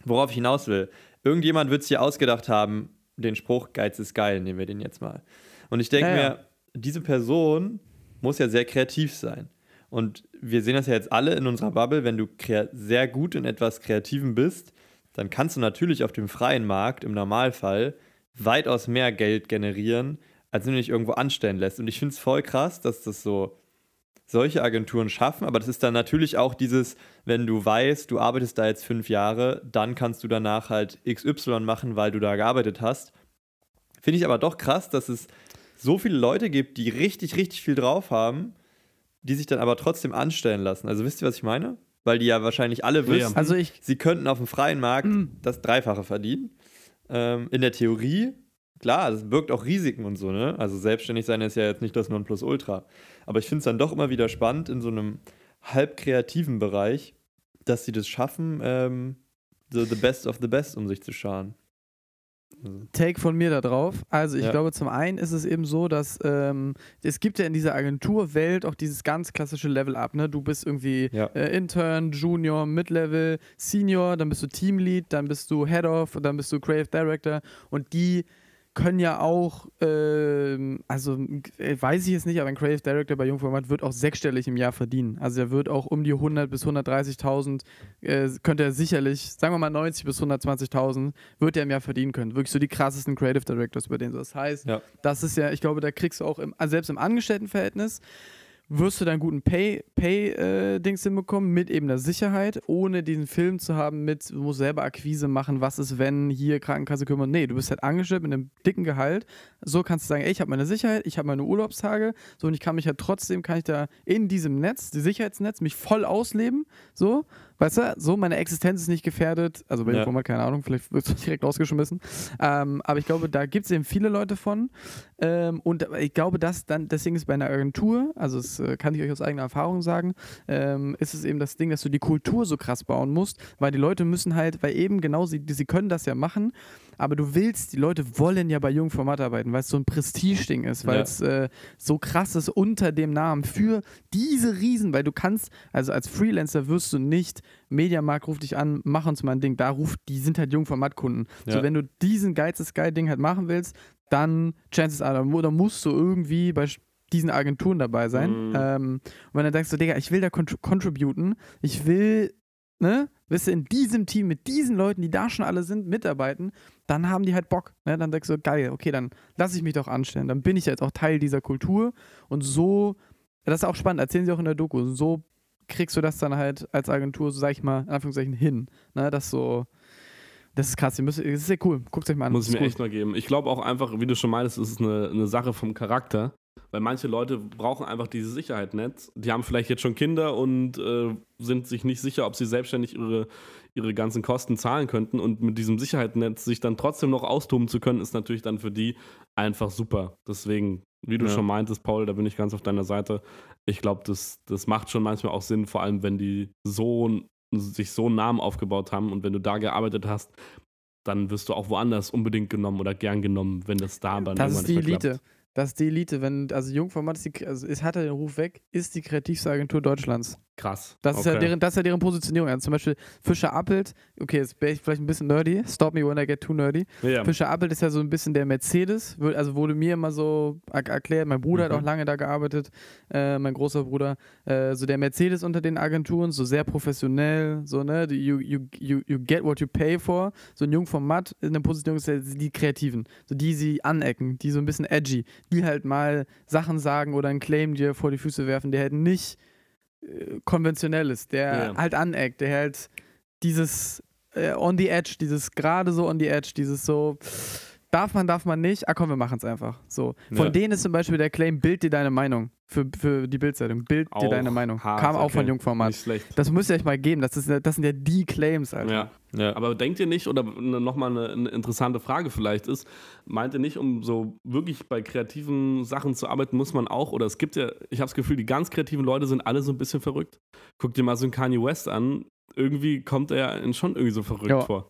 worauf ich hinaus will, irgendjemand wird sich ausgedacht haben, den Spruch, Geiz ist geil, nehmen wir den jetzt mal. Und ich denke ja, ja. mir, diese Person muss ja sehr kreativ sein. Und wir sehen das ja jetzt alle in unserer Bubble, wenn du sehr gut in etwas Kreativem bist, dann kannst du natürlich auf dem freien Markt im Normalfall weitaus mehr Geld generieren, als wenn du dich irgendwo anstellen lässt. Und ich finde es voll krass, dass das so solche Agenturen schaffen, aber das ist dann natürlich auch dieses, wenn du weißt, du arbeitest da jetzt fünf Jahre, dann kannst du danach halt XY machen, weil du da gearbeitet hast. Finde ich aber doch krass, dass es so viele Leute gibt, die richtig, richtig viel drauf haben, die sich dann aber trotzdem anstellen lassen. Also wisst ihr, was ich meine? Weil die ja wahrscheinlich alle wissen, Also ich, sie könnten auf dem freien Markt Mm. das Dreifache verdienen. Ähm, in der Theorie, klar, das birgt auch Risiken und so, ne? Also selbstständig sein ist ja jetzt nicht das Nonplusultra. Aber ich finde es dann doch immer wieder spannend in so einem halb kreativen Bereich, dass sie das schaffen, ähm, so the best of the best um sich zu scharen. Also, Take von mir da drauf. Also ich Ja. glaube, zum einen ist es eben so, dass ähm, es gibt ja in dieser Agenturwelt auch dieses ganz klassische Level-Up. Ne? Du bist irgendwie Ja. äh, Intern, Junior, Mid-Level, Senior, dann bist du Teamlead, dann bist du Head of, dann bist du Creative Director und die können ja auch, ähm, also äh, weiß ich jetzt nicht, aber ein Creative Director bei Jungformat wird auch sechsstellig im Jahr verdienen. Also er wird auch um die 100 bis 130.000, äh, könnte er sicherlich, sagen wir mal 90 bis 120.000, wird er im Jahr verdienen können. Wirklich so die krassesten Creative Directors bei denen so. Das heißt, Ja. das ist ja, ich glaube, da kriegst du auch, im, also selbst im Angestelltenverhältnis, wirst du dann guten Pay-Dings Pay, äh, hinbekommen mit eben der Sicherheit, ohne diesen Film zu haben mit, du musst selber Akquise machen, was ist, wenn hier Krankenkasse kümmern. Nee, du bist halt angestellt mit einem dicken Gehalt. So kannst du sagen, ey, ich habe meine Sicherheit, ich habe meine Urlaubstage, so und ich kann mich halt trotzdem, kann ich da in diesem Netz, die Sicherheitsnetz, mich voll ausleben, so, weißt du, so, meine Existenz ist nicht gefährdet, also bei Ja. ja. keine Ahnung, vielleicht wirst du direkt rausgeschmissen, ähm, aber ich glaube, da gibt es eben viele Leute von ähm, und ich glaube, dass dann, deswegen ist bei einer Agentur, also das äh, kann ich euch aus eigener Erfahrung sagen, ähm, ist es eben das Ding, dass du die Kultur so krass bauen musst, weil die Leute müssen halt, weil eben genau, sie, sie können das ja machen, aber du willst, die Leute wollen ja bei jungen Format arbeiten, weil es so ein Prestige-Ding ist, weil Ja. es äh, so krass ist unter dem Namen für diese Riesen, weil du kannst, also als Freelancer wirst du nicht, Mediamarkt ruft dich an, mach uns mal ein Ding, da ruft, die sind halt Jungformatkunden. So, Ja. wenn du diesen Geiz geil Ding halt machen willst, dann Chances are, da da musst du irgendwie bei diesen Agenturen dabei sein. Mhm. Ähm, und wenn du denkst, so, Digga, ich will da contr contributen, ich will, ne, wisst ihr, in diesem Team mit diesen Leuten, die da schon alle sind, mitarbeiten, dann haben die halt Bock. Ne? Dann denkst du, geil, okay, dann lass ich mich doch anstellen. Dann bin ich jetzt auch Teil dieser Kultur und so, das ist auch spannend, erzählen sie auch in der Doku, so kriegst du das dann halt als Agentur, so sag ich mal, in Anführungszeichen hin. Ne? Das so, das ist krass, ihr müsst, das ist sehr cool. Guckt euch mal an. Muss ich mir ist echt mal geben. Ich glaube auch einfach, wie du schon meinst, es ist eine, eine Sache vom Charakter. Weil manche Leute brauchen einfach dieses Sicherheitsnetz. Die haben vielleicht jetzt schon Kinder und äh, sind sich nicht sicher, ob sie selbstständig ihre, ihre ganzen Kosten zahlen könnten. Und mit diesem Sicherheitsnetz sich dann trotzdem noch austoben zu können, ist natürlich dann für die einfach super. Deswegen, wie du Ja. schon meintest, Paul, da bin ich ganz auf deiner Seite. Ich glaube, das, das macht schon manchmal auch Sinn, vor allem wenn die so sich so einen Namen aufgebaut haben und wenn du da gearbeitet hast, dann wirst du auch woanders unbedingt genommen oder gern genommen, wenn das da dann Das ist die Elite. Das ist die Elite. Wenn, also Jungformat ist die, also es hat er den Ruf weg, ist die kreativste Agentur Deutschlands. Krass. Das, ist ja Okay. deren, das ist ja deren Positionierung. Also zum Beispiel Fischer Appelt, okay, jetzt bin ich vielleicht ein bisschen nerdy, stop me when I get too nerdy. Ja. Fischer Appelt ist ja so ein bisschen der Mercedes, also wurde mir immer so er erklärt, mein Bruder hat Mhm. auch lange da gearbeitet, äh, mein großer Bruder, äh, so der Mercedes unter den Agenturen, so sehr professionell, so, ne, you, you, you, you get what you pay for, so ein Jungformat in der Positionierung ist ja die Kreativen, so die sie anecken, die so ein bisschen edgy, die halt mal Sachen sagen oder einen Claim dir vor die Füße werfen, der halt nicht äh, konventionell ist, der Ja. halt aneckt, der halt dieses äh, on the edge, dieses gerade so on the edge, dieses so darf man, darf man nicht, ah komm, wir machen es einfach. So. Von Ja. denen ist zum Beispiel der Claim, bild dir deine Meinung für, für die Bildzeitung. Bild dir Auch deine Meinung. hart, Kam auch von okay. Jungformat. Nicht schlecht. Das müsst ihr euch mal geben. Das, ist, das sind ja die Claims, Alter. Ja. Ja. Aber denkt ihr nicht, oder nochmal eine, eine interessante Frage vielleicht ist, meint ihr nicht, um so wirklich bei kreativen Sachen zu arbeiten, muss man auch, oder es gibt ja, ich habe das Gefühl, die ganz kreativen Leute sind alle so ein bisschen verrückt. Guck dir mal so einen Kanye West an, irgendwie kommt er in schon irgendwie so verrückt Ja. vor.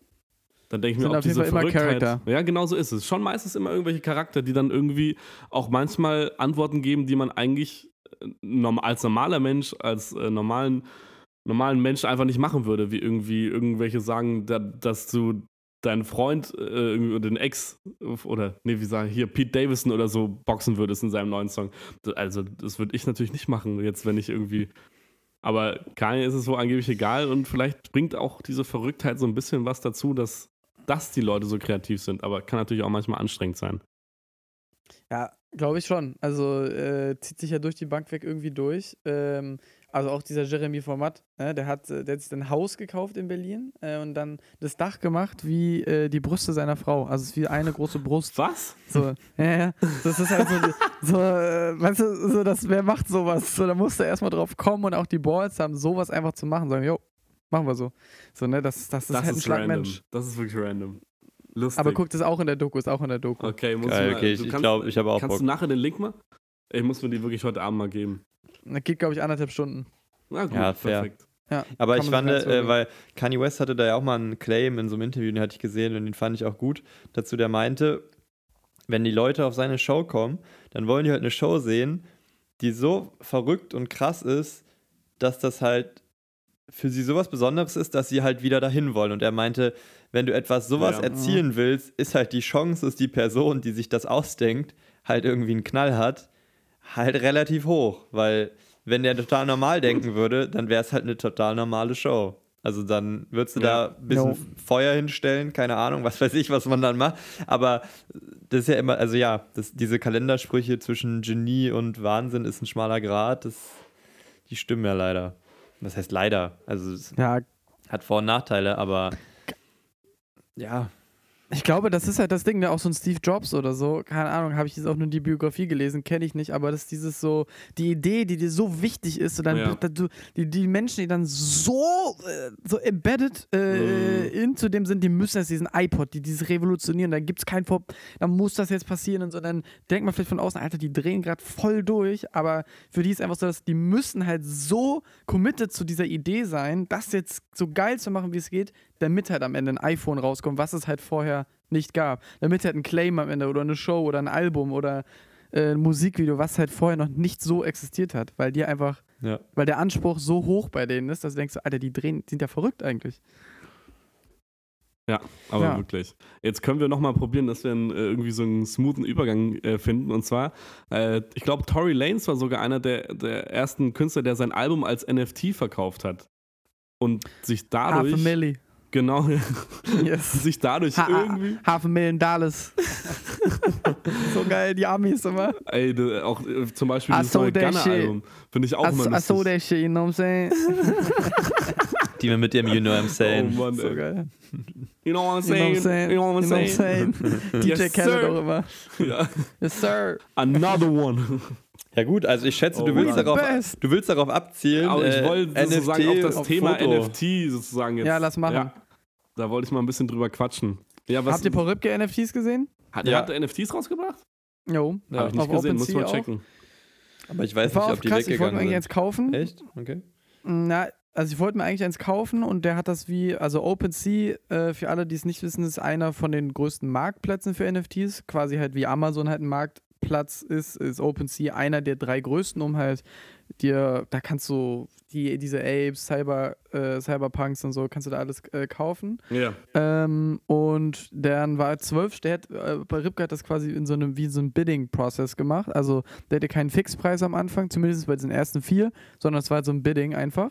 Dann denke ich mir, ob auf jeden diese Fall immer Verrücktheit. Charakter. Ja, genau so ist es. Schon meistens immer irgendwelche Charakter, die dann irgendwie auch manchmal Antworten geben, die man eigentlich äh, als normaler Mensch, als äh, normalen, normalen Mensch einfach nicht machen würde. Wie irgendwie irgendwelche sagen, da, dass du deinen Freund äh, den Ex oder, nee, wie sagen, hier Pete Davidson oder so boxen würdest in seinem neuen Song. Also, das würde ich natürlich nicht machen, jetzt, wenn ich irgendwie. Aber Kanye ist es so angeblich egal und vielleicht bringt auch diese Verrücktheit so ein bisschen was dazu, dass, dass die Leute so kreativ sind. Aber kann natürlich auch manchmal anstrengend sein. Ja, glaube ich schon. Also äh, zieht sich ja durch die Bank weg irgendwie durch. Ähm, also auch dieser Jeremy Format, äh, der, hat, der hat sich ein Haus gekauft in Berlin äh, und dann das Dach gemacht wie äh, die Brüste seiner Frau. Also es ist wie eine große Brust. Was? So, ja, ja. Das ist halt so, so äh, weißt du, so, das, wer macht sowas? So, da musst du erstmal drauf kommen und auch die Balls haben, sowas einfach zu machen. Sagen, jo, machen wir so. So, ne, das, das, ist Das halt ein ist Schlag random. Mensch. Das ist wirklich random. Lustig. Aber guck, das ist auch in der Doku, ist auch in der Doku. Okay, muss Geil, mal, okay, du ich kannst- glaube, ich habe auch Kannst Bock. du nachher den Link mal? Ich muss mir die wirklich heute Abend mal geben. Das geht, glaube ich, anderthalb Stunden. Na gut, Ja, fair. perfekt. Ja, Aber ich fand, äh, weil Kanye West hatte da ja auch mal einen Claim in so einem Interview, den hatte ich gesehen und den fand ich auch gut. Dazu, der meinte, wenn die Leute auf seine Show kommen, dann wollen die halt eine Show sehen, die so verrückt und krass ist, dass das halt für sie sowas Besonderes ist, dass sie halt wieder dahin wollen. Und er meinte, wenn du etwas sowas Ja. erzielen willst, ist halt die Chance, dass die Person, die sich das ausdenkt, halt irgendwie einen Knall hat, halt relativ hoch. Weil wenn der total normal denken würde, dann wäre es halt eine total normale Show. Also dann würdest du Ja. da ein bisschen Jo. Feuer hinstellen, keine Ahnung, was weiß ich, was man dann macht. Aber das ist ja immer, also ja, das, diese Kalendersprüche zwischen Genie und Wahnsinn ist ein schmaler Grad, das, die stimmen ja leider. Das heißt leider. Also es Ja, hat Vor- und Nachteile, aber ja, Ich glaube, das ist halt das Ding, ne? auch so ein Steve Jobs oder so, keine Ahnung, habe ich jetzt auch nur die Biografie gelesen, kenne ich nicht, aber das ist dieses so, die Idee, die dir so wichtig ist, und dann Ja. da- du, die, die Menschen, die dann so, äh, so embedded äh, Mhm. into dem sind, die müssen jetzt diesen iPod, die dieses revolutionieren, da gibt es kein Vor, dann muss das jetzt passieren und so, dann denkt man vielleicht von außen, Alter, die drehen gerade voll durch, aber für die ist einfach so, dass die müssen halt so committed zu dieser Idee sein, das jetzt so geil zu machen, wie es geht, damit halt am Ende ein iPhone rauskommt, was es halt vorher nicht gab. Damit halt ein Claim am Ende oder eine Show oder ein Album oder äh, ein Musikvideo, was halt vorher noch nicht so existiert hat, weil die einfach, ja. weil der Anspruch so hoch bei denen ist, dass du denkst, Alter, die drehen, die sind ja verrückt eigentlich. Ja, aber Ja. wirklich. Jetzt können wir nochmal probieren, dass wir einen, äh, irgendwie so einen smoothen Übergang äh, finden. Und zwar, äh, ich glaube, Tory Lanez war sogar einer der, der ersten Künstler, der sein Album als NFT verkauft hat. Und sich Half a dadurch, Milli. Genau, Yes. sich dadurch Ha- irgendwie, Half a Million Dollars. so geil, die Amis immer. ey, de, auch äh, zum Beispiel saw neue. Gunner-Album, finde ich auch immer I lustig. saw that shit, you know what I'm saying? Die mir mit dem You Know I'm Oh Saying. Mann, so ey. geil. You know what I'm You know what I'm saying? You know what I'm You know what I'm saying? DJ Yes, Khaled auch immer. Ja. Yes, sir. Another one. Ja gut, also ich schätze, Oh du, willst darauf, du willst darauf abzielen. Aber ich äh, wollte sozusagen NFT auf das auf Thema Foto. NFT sozusagen jetzt. Ja, lass machen. Ja, da wollte ich mal ein bisschen drüber quatschen. Ja, was Habt ihr Paul Ripke NFTs gesehen? hat, Ja. hat er NFTs rausgebracht? Jo. Ja, Habe ich nicht gesehen, muss ich auch. checken. Aber ich weiß Das war nicht, auch ob die krass, ich wollte mir weggegangen eigentlich eins kaufen. Echt? Okay. Na, also ich wollte mir eigentlich eins kaufen und der hat das wie, also OpenSea, äh, für alle, die es nicht wissen, ist einer von den größten Marktplätzen für NFTs. Quasi halt wie Amazon halt ein Marktplatz ist, ist OpenSea einer der drei größten, um halt dir, da kannst du die, diese Apes, Cyber, äh, Cyberpunks und so, kannst du da alles äh, kaufen. Ja. Ähm, und dann war zwölf, der hat, äh, bei Ripke hat das quasi in so einem, wie so ein Bidding-Prozess gemacht. Also der hatte keinen Fixpreis am Anfang, zumindest bei diesen ersten vier, sondern es war halt so ein Bidding einfach.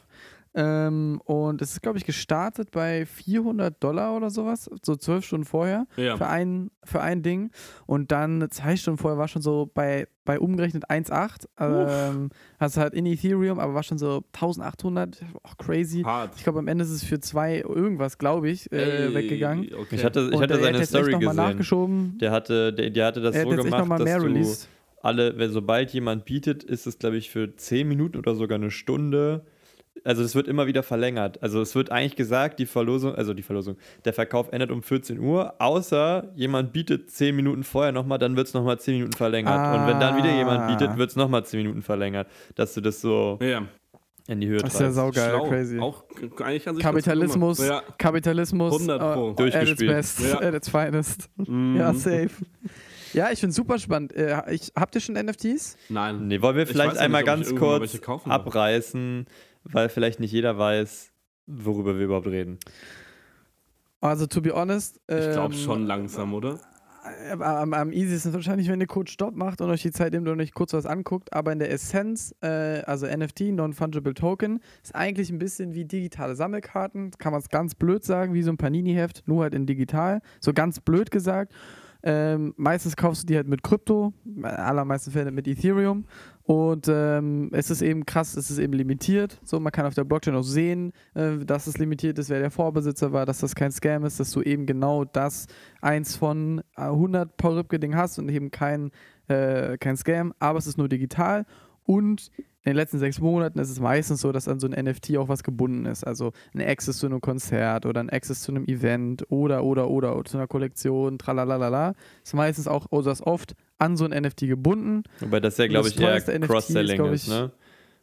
Ähm, und es ist, glaube ich, gestartet bei 400 Dollar oder sowas, so zwölf Stunden vorher Ja. für, ein, für ein Ding. Und dann zwei Stunden vorher war schon so bei, bei umgerechnet 1,8. Ähm, hast halt in Ethereum, aber war schon so 1800, auch crazy. Hart. Ich glaube, am Ende ist es für zwei irgendwas, glaube ich, äh, Ey, weggegangen. Okay. Ich hatte, ich Und hatte hat seine jetzt Story gesehen. nachgeschoben. Der hatte, der, der hatte das er so hat gemacht, nochmal dass mehr du released. alle, wenn sobald jemand bietet, ist es, glaube ich, für 10 Minuten oder sogar eine Stunde. Also es wird immer wieder verlängert. Also es wird eigentlich gesagt, die Verlosung, also die Verlosung, der Verkauf endet um 14 Uhr, außer jemand bietet 10 Minuten vorher nochmal, dann wird es nochmal 10 Minuten verlängert. Und wenn dann wieder jemand Ah. bietet, wird es nochmal 10 Minuten verlängert. Dass du das so Ja. in die Höhe Das ist ja treibst. saugeil, Schlau. crazy. Auch eigentlich an sich Kapitalismus, gemacht. Kapitalismus 100 Pro. äh, at its Durchgespielt. best, Ja. at its finest. Ja. Mhm. Ja, safe. Ja, ich finde super spannend. Äh, ich, habt ihr schon NFTs? Nein. Nee, wollen wir Ich vielleicht noch einmal nicht, ganz kurz abreißen, weil vielleicht nicht jeder weiß, worüber wir überhaupt reden. Also, to be honest. Ich glaube ähm, schon langsam, oder? äh, Am, am easiesten wahrscheinlich, wenn ihr kurz Stopp macht und euch die Zeit nehmt und euch kurz was anguckt. Aber in der Essenz, äh, also NFT, Non-Fungible Token, ist eigentlich ein bisschen wie digitale Sammelkarten. Kann man es ganz blöd sagen, wie so ein Panini-Heft, nur halt in digital. So ganz blöd gesagt. Ähm, meistens kaufst du die halt mit Krypto, allermeisten Fällen mit Ethereum. Und ähm, es ist eben krass, es ist eben limitiert. So, man kann auf der Blockchain auch sehen, äh, dass es limitiert ist, wer der Vorbesitzer war, dass das kein Scam ist, dass du eben genau das eins von 100 Paul Ripke-Ding hast und eben kein, äh, kein Scam, aber es ist nur digital. Und in den letzten sechs Monaten ist es meistens so, dass an so ein NFT auch was gebunden ist. Also ein Access zu einem Konzert oder ein Access zu einem Event oder, oder, oder, oder zu einer Kollektion, tralalala. Ist meistens auch, oder ist oft an so ein NFT gebunden. Wobei das ja, glaube ich, eher Cross-Selling ist, ist, ne?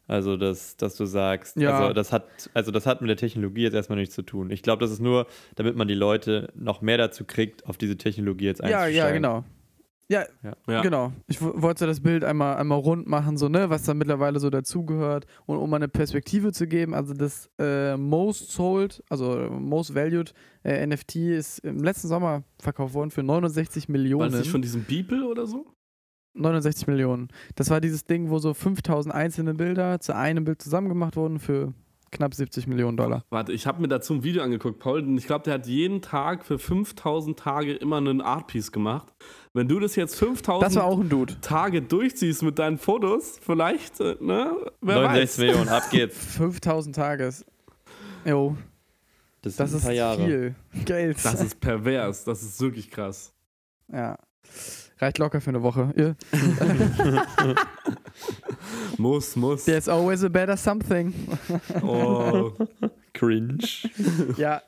Also, dass, dass du sagst, ja. also, das hat, also das hat mit der Technologie jetzt erstmal nichts zu tun. Ich glaube, das ist nur, damit man die Leute noch mehr dazu kriegt, auf diese Technologie jetzt einzusteigen. Ja, ja, genau. Ja, ja, genau. Ich wollte das Bild einmal, einmal rund machen, so, ne, was da mittlerweile so dazugehört und um mal eine Perspektive zu geben, also das äh, Most Sold, also Most Valued äh, NFT ist im letzten Sommer verkauft worden für 69 Millionen. War das nicht von diesem Beeple oder so? 69 Millionen. Das war dieses Ding, wo so 5000 einzelne Bilder zu einem Bild zusammen gemacht wurden für knapp 70 Millionen Dollar. Warte, ich habe mir dazu ein Video angeguckt, Paul. Und ich glaube, der hat jeden Tag für 5000 Tage immer einen Artpiece gemacht. Wenn du das jetzt 5000 Tage durchziehst mit deinen Fotos, vielleicht, äh, ne? Wer 69 weiß. Millionen, ab geht's. 5000 Tage. Jo. Das, das ist viel Geld. Das ist pervers. Das ist wirklich krass. Ja. Reicht locker für eine Woche. muss, muss. There's always a better something. oh, cringe. Ja,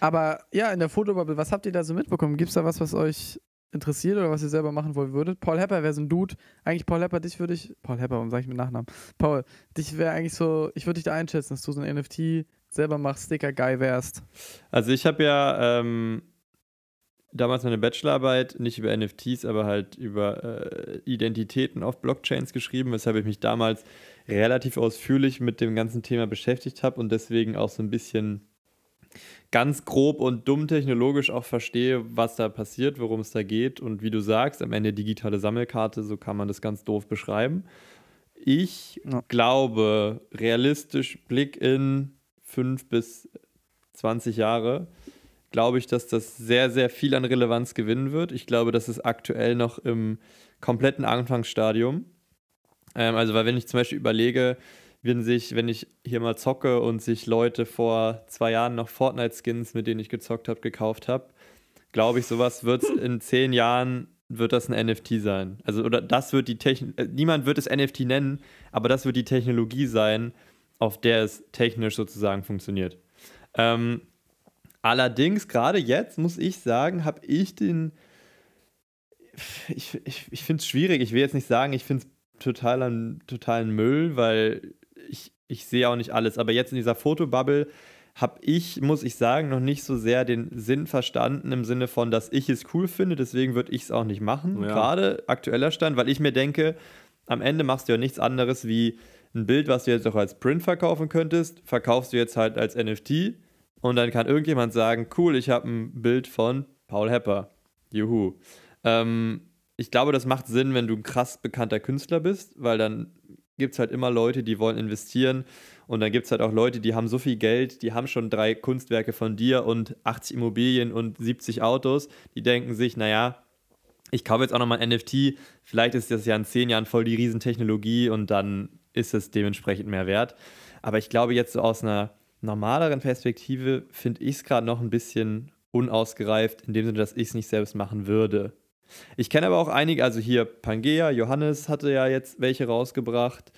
aber ja, in der Fotobubble, was habt ihr da so mitbekommen? Gibt es da was, was euch interessiert oder was ihr selber machen wollen würdet? Paul Hepper wäre so ein Dude. Eigentlich Paul Hepper, dich würde ich. Paul Hepper, warum sage ich mit Nachnamen? Paul, dich wäre eigentlich so, ich würde dich da einschätzen, dass du so ein NFT selber machst, Sticker-Guy wärst. Also ich habe ja ähm, damals meine Bachelorarbeit nicht über NFTs, aber halt über äh, Identitäten auf Blockchains geschrieben, weshalb ich mich damals relativ ausführlich mit dem ganzen Thema beschäftigt habe und deswegen auch so ein bisschen ganz grob und dumm technologisch auch verstehe, was da passiert, worum es da geht und wie du sagst, am Ende digitale Sammelkarte, so kann man das ganz doof beschreiben. Ich ja. glaube, realistisch Blick in fünf bis 20 Jahre, glaube ich, dass das sehr, sehr viel an Relevanz gewinnen wird. Ich glaube, das ist aktuell noch im kompletten Anfangsstadium. Ähm, also, weil wenn ich zum Beispiel überlege, wenn sich, wenn ich hier mal zocke und sich Leute vor zwei Jahren noch Fortnite-Skins, mit denen ich gezockt habe, gekauft habe, glaube ich, sowas wird in zehn Jahren wird das ein NFT sein. Also, oder das wird die Technik, äh, niemand wird es NFT nennen, aber das wird die Technologie sein, auf der es technisch sozusagen funktioniert. Ähm, allerdings, gerade jetzt, muss ich sagen, habe ich den. Ich, ich, ich finde es schwierig. Ich will jetzt nicht sagen, ich finde es total totalen Müll, weil ich, ich sehe auch nicht alles, aber jetzt in dieser Fotobubble habe ich, muss ich sagen, noch nicht so sehr den Sinn verstanden im Sinne von, dass ich es cool finde, deswegen würde ich es auch nicht machen, ja. gerade aktueller Stand, weil ich mir denke, am Ende machst du ja nichts anderes wie ein Bild, was du jetzt auch als Print verkaufen könntest, verkaufst du jetzt halt als NFT und dann kann irgendjemand sagen, cool, ich habe ein Bild von Paul Hepper. Juhu. Ähm, ich glaube, das macht Sinn, wenn du ein krass bekannter Künstler bist, weil dann gibt es halt immer Leute, die wollen investieren. Und dann gibt es halt auch Leute, die haben so viel Geld, die haben schon drei Kunstwerke von dir und 80 Immobilien und 70 Autos. Die denken sich, naja, ich kaufe jetzt auch nochmal ein NFT. Vielleicht ist das ja in zehn Jahren voll die Riesentechnologie und dann ist es dementsprechend mehr wert. Aber ich glaube, jetzt so aus einer normaleren Perspektive finde ich es gerade noch ein bisschen unausgereift, in dem Sinne, dass ich es nicht selbst machen würde. Ich kenne aber auch einige, also hier Pangea, Johannes hatte ja jetzt welche rausgebracht.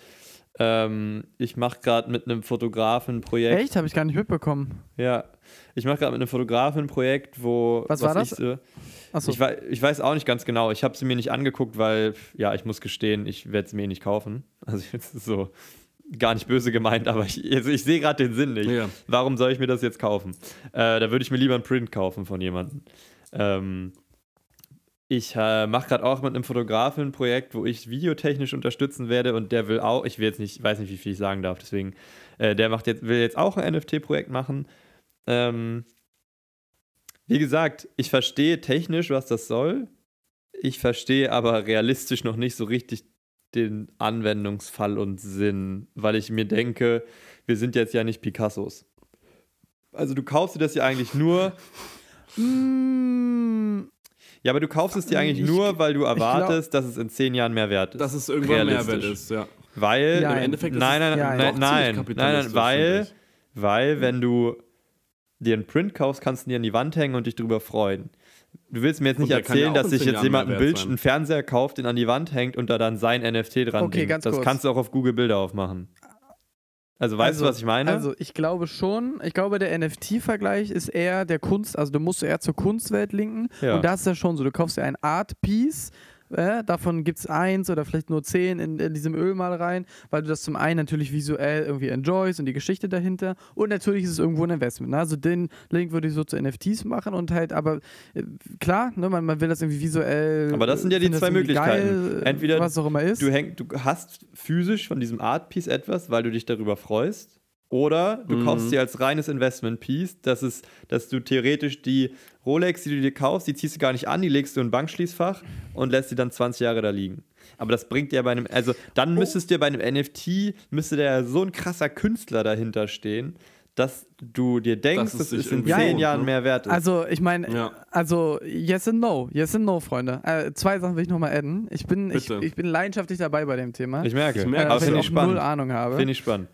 Ähm, ich mache gerade mit einem Fotografen ein Projekt. Echt? Habe ich gar nicht mitbekommen. Ja, ich mache gerade mit einem Fotografen ein Projekt, wo. Was, was war das? So, so. Ich, ich, weiß auch nicht ganz genau. Ich habe sie mir nicht angeguckt, weil, ja, ich muss gestehen, ich werde sie mir nicht kaufen. Also jetzt ist so gar nicht böse gemeint, aber ich, also ich sehe gerade den Sinn nicht. Ja. Warum soll ich mir das jetzt kaufen? Äh, da würde ich mir lieber ein Print kaufen von jemandem. Ähm, ich äh, mache gerade auch mit einem Fotografen ein Projekt, wo ich videotechnisch unterstützen werde und der will auch, ich will jetzt nicht, weiß nicht, wie viel ich sagen darf, deswegen, äh, der macht jetzt, will jetzt auch ein NFT-Projekt machen. Ähm, wie gesagt, ich verstehe technisch, was das soll. Ich verstehe aber realistisch noch nicht so richtig den Anwendungsfall und Sinn, weil ich mir denke, wir sind jetzt ja nicht Picassos. Also du kaufst dir das ja eigentlich nur. Mm, Ja, aber du kaufst es dir eigentlich Ich- nur, weil du erwartest, dass es in zehn Jahren mehr wert ist. Dass es irgendwann mehr wert ist, ja. Weil, Ja, Im Endeffekt nein, nein, Ja, nein, ja. nein, nein, nein, weil, weil, wenn du dir einen Print kaufst, kannst du ihn dir an die Wand hängen und dich darüber freuen. Du willst mir jetzt nicht ja erzählen, auch dass sich jetzt Jahren jemand ein Bild, sein. einen Fernseher kauft, den an die Wand hängt und da dann sein NFT dran Okay, Das kurz. kannst du auch auf Google Bilder aufmachen. Also weißt du, was ich meine? Also ich glaube schon, ich glaube, der NFT-Vergleich ist eher der Kunst, also du musst eher zur Kunstwelt linken. Ja. Und das ist ja schon so, du kaufst dir ein Art-Piece, äh, davon gibt es eins oder vielleicht nur zehn in, in diesem Ölmalereien, weil du das zum einen natürlich visuell irgendwie enjoyst und die Geschichte dahinter und natürlich ist es irgendwo ein Investment. Ne? Also den Link würde ich so zu NFTs machen und halt, aber äh, klar, ne, man, man will das irgendwie visuell. Aber das sind ja die zwei Möglichkeiten. Geil, Entweder was auch immer ist. Du, häng, du hast physisch von diesem Art-Piece etwas, weil du dich darüber freust. Oder du Mhm. kaufst dir als reines Investment-Piece, das ist, dass du theoretisch die Rolex, die du dir kaufst, die ziehst du gar nicht an, die legst du in ein Bankschließfach und lässt sie dann 20 Jahre da liegen. Aber das bringt dir bei einem, also Oh. dann müsstest dir bei einem NFT, müsste da so ein krasser Künstler dahinter stehen, dass du dir denkst, Dass es dass in zehn Jahren ne? mehr wert ist. Also, ich meine, Ja. also, yes and no. Yes and no, Freunde. Äh, zwei Sachen will ich nochmal adden. Ich bin, ich, ich bin leidenschaftlich dabei bei dem Thema. ich merke. Ich merke, äh, aber ich ich auch null spannend. Ahnung habe. Finde ich spannend.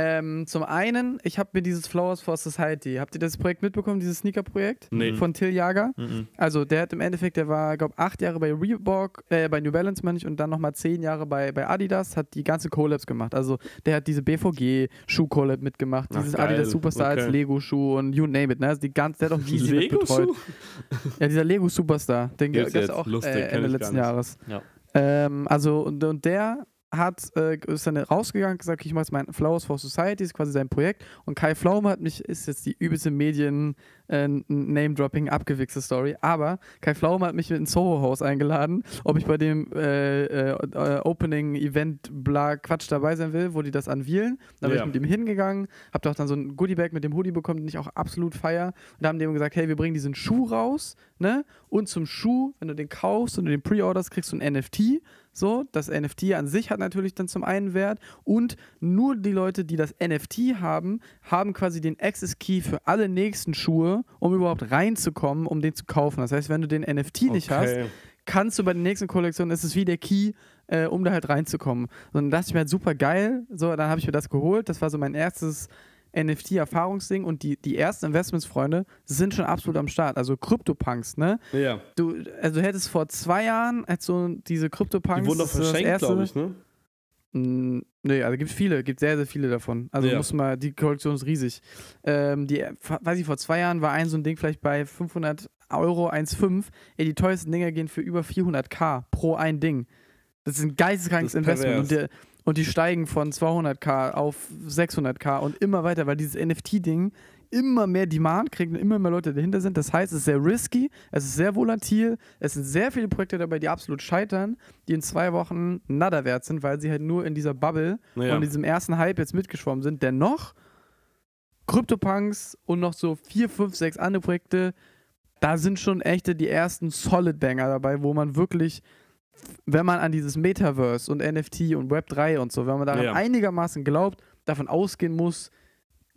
Ähm, zum einen, ich habe mir dieses Flowers for Society, habt ihr das Projekt mitbekommen, dieses Sneaker-Projekt Nee. von Till Jager? Mhm. Also der hat im Endeffekt, der war, glaube acht Jahre bei Reebok, äh, bei New Balance meine ich, und dann nochmal zehn Jahre bei, bei Adidas, hat die ganze Collabs gemacht. Also der hat diese BVG-Schuh-Collab mitgemacht, Ach, dieses geil. Adidas Superstar als Okay. Lego-Schuh und you name it, ne? Also die ganze, der hat auch Yeezy mit betreut. Lego-Schuh? Ja, dieser Lego Superstar, den Gibt's gab es auch Lustig, äh, Ende ich letzten. Jahres. Ja. Ähm, also, und, und der hat, äh, ist dann rausgegangen und gesagt, ich mache jetzt mein Flowers for Society, ist quasi sein Projekt. Und Kai Pflaume hat mich, ist jetzt die übelste Medien äh, Name-Dropping, abgewichste Story. Aber Kai Pflaume hat mich mit ins Soho-Haus eingeladen, ob ich bei dem äh, äh, äh, Opening-Event bla Quatsch dabei sein will, wo die das anwählen. Da bin Ja. ich mit ihm hingegangen, hab doch dann so ein Goodiebag mit dem Hoodie bekommen, den ich auch absolut feier. Und da haben die ihm gesagt, hey, wir bringen diesen Schuh raus, ne? Und zum Schuh, wenn du den kaufst und du den pre-orderst, kriegst du ein NFT. So, das NFT an sich hat natürlich dann zum einen Wert und nur die Leute, die das NFT haben, haben quasi den Access Key für alle nächsten Schuhe, um überhaupt reinzukommen, um den zu kaufen. Das heißt, wenn du den NFT nicht hast, kannst du bei der nächsten Kollektion, ist es wie der Key, äh, um da halt reinzukommen. Und dann dachte ich mir halt super geil. So, dann habe ich mir das geholt. Das war so mein erstes NFT-Erfahrungsding und die, die ersten Investments, Freunde, sind schon absolut am Start. Also CryptoPunks, ne? Ja. Du, also du hättest vor zwei Jahren, als so diese CryptoPunks. Die wurden doch verschenkt, glaube ich, ne? Mm, Nee, also gibt viele, gibt sehr, sehr viele davon. Also Ja. muss mal, die Kollektion ist riesig. Ähm, die, weiß ich, vor zwei Jahren war ein so ein Ding vielleicht bei 500 Euro 1,5. Ey, die teuersten Dinger gehen für über 400k pro ein Ding. Das ist ein geisteskrankes Investment. Und, der, und die steigen von 200k auf 600k und immer weiter, weil dieses NFT-Ding immer mehr Demand kriegt und immer mehr Leute dahinter sind. Das heißt, es ist sehr risky, es ist sehr volatil, es sind sehr viele Projekte dabei, die absolut scheitern, die in zwei Wochen nada wert sind, weil sie halt nur in dieser Bubble Ja. und in diesem ersten Hype jetzt mitgeschwommen sind. Dennoch, CryptoPunks und noch so vier, fünf, sechs andere Projekte, da sind schon echte die ersten Solid Banger dabei, wo man wirklich, wenn man an dieses Metaverse und NFT und Web 3 und so, wenn man daran Ja. einigermaßen glaubt, davon ausgehen muss,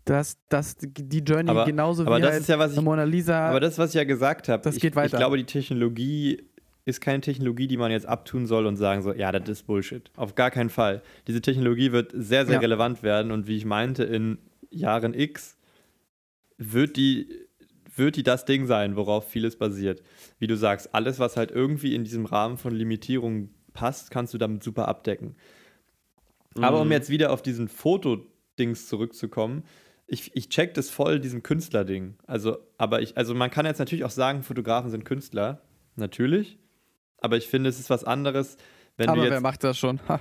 dass, dass die Journey Aber- genauso aber wie das halt ist ja, was ich- Mona Lisa. Aber das, was ich ja gesagt habe, Das ich, geht weiter. ich glaube, die Technologie ist keine Technologie, die man jetzt abtun soll und sagen so, ja, das ist Bullshit. Auf gar keinen Fall. Diese Technologie wird sehr, sehr Ja. relevant werden und wie ich meinte, in Jahren X wird die, wird die das Ding sein, worauf vieles basiert. Wie du sagst, alles, was halt irgendwie in diesem Rahmen von Limitierung passt, kannst du damit super abdecken. Aber um Mhm. jetzt wieder auf diesen Fotodings zurückzukommen, ich, ich check das voll, diesem Künstlerding. Also, aber ich, also man kann jetzt natürlich auch sagen, Fotografen sind Künstler. Natürlich. Aber ich finde, es ist was anderes, wenn aber du wer jetzt. macht das schon?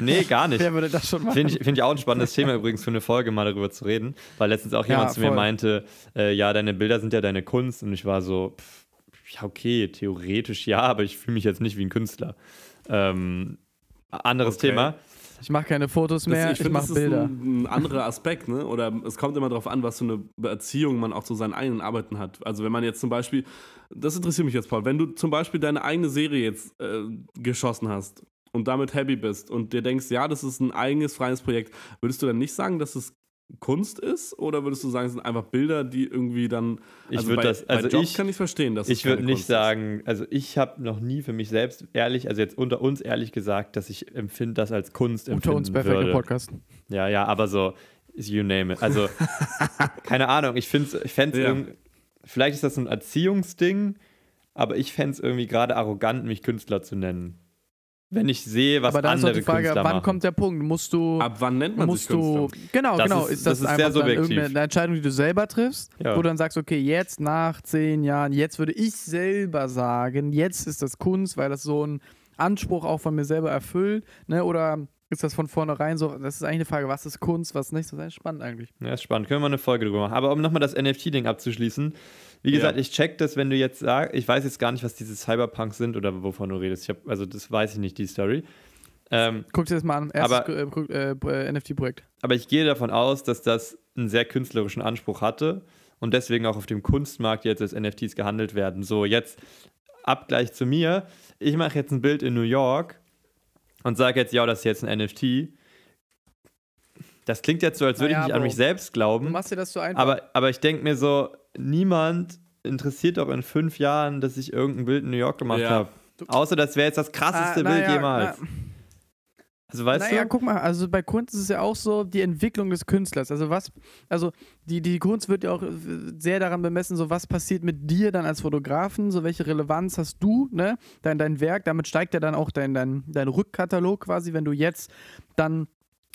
Nee, gar nicht. wer würde das schon machen? Finde ich, find ich auch ein spannendes Thema übrigens für eine Folge mal darüber zu reden, weil letztens auch Ja, jemand zu mir meinte, äh, ja, deine Bilder sind ja deine Kunst und ich war so, pff, ja, okay, theoretisch ja, aber ich fühle mich jetzt nicht wie ein Künstler. Ähm, anderes Okay. Thema. Ich mache keine Fotos Das, mehr, ich, finde, mache das Bilder. ist ein, ein anderer Aspekt, ne? Oder es kommt immer darauf an, was für eine Beziehung man auch zu seinen eigenen Arbeiten hat. Also wenn man jetzt zum Beispiel, das interessiert mich jetzt, Paul, wenn du zum Beispiel deine eigene Serie jetzt äh, geschossen hast und damit happy bist und dir denkst, ja, das ist ein eigenes, freies Projekt, würdest du dann nicht sagen, dass es Kunst ist? Oder würdest du sagen, es sind einfach Bilder, die irgendwie dann. Ich also würde bei, das, also bei Jobs ich, kann ich verstehen, dass es ich würde nicht Kunst sagen, also ich habe noch nie für mich selbst ehrlich, also jetzt unter uns ehrlich gesagt, dass ich empfinde das als Kunst Unter uns perfekter würde. Podcast. Ja, ja, aber so, you name it. Also, keine Ahnung, ich finde ich fände Ja. irgendwie, vielleicht ist das so ein Erziehungsding, aber ich fände es irgendwie gerade arrogant, mich Künstler zu nennen. Wenn ich sehe, was Aber da ist doch andere die Frage, Künstler wann machen. kommt der Punkt? Musst du. Ab wann nennt man musst sich Künstler? du. Genau, Das genau. ist- Ist das, das ist einfach sehr dann subjektiv. irgendeine Entscheidung, die du selber triffst? Ja. Wo du dann sagst, okay, jetzt nach zehn Jahren, jetzt würde ich selber sagen, jetzt ist das Kunst, weil das so einen Anspruch auch von mir selber erfüllt. Ne? Oder ist das von vornherein so? Das ist eigentlich eine Frage, was ist Kunst, was nicht? Das ist eigentlich spannend eigentlich. Ja, ist spannend. Können wir mal eine Folge drüber machen. Aber um nochmal das NFT-Ding abzuschließen. Wie Ja. gesagt, ich check das, wenn du jetzt sagst, ich weiß jetzt gar nicht, was diese Cyberpunks sind oder wovon du redest. Ich hab, also das weiß ich nicht, die Story. Ähm, Guck dir das mal an. Erstes Aber- äh, äh, äh, NFT-Projekt. aber ich gehe davon aus, dass das einen sehr künstlerischen Anspruch hatte und deswegen auch auf dem Kunstmarkt jetzt als NFTs gehandelt werden. So, jetzt Abgleich zu mir. Ich mache jetzt ein Bild in New York und sage jetzt, ja, das ist jetzt ein NFT. Das klingt jetzt so, als würde Naja, ich nicht an Bro. mich selbst Du glauben. machst dir das so einfach. Aber, aber ich denke mir so, niemand interessiert doch in fünf Jahren, dass ich irgendein Bild in New York gemacht Ja. habe. Außer das wäre jetzt das krasseste Ah, na Bild ja, jemals. na- also weißt naja, du? guck mal, also bei Kunst ist es ja auch so die Entwicklung des Künstlers. Also was, also die, die Kunst wird ja auch äh, sehr daran bemessen, so was passiert mit dir dann als Fotografen, so welche Relevanz hast du, ne? Dein, dein Werk, damit steigt ja dann auch dein, dein, dein Rückkatalog quasi, wenn du jetzt dann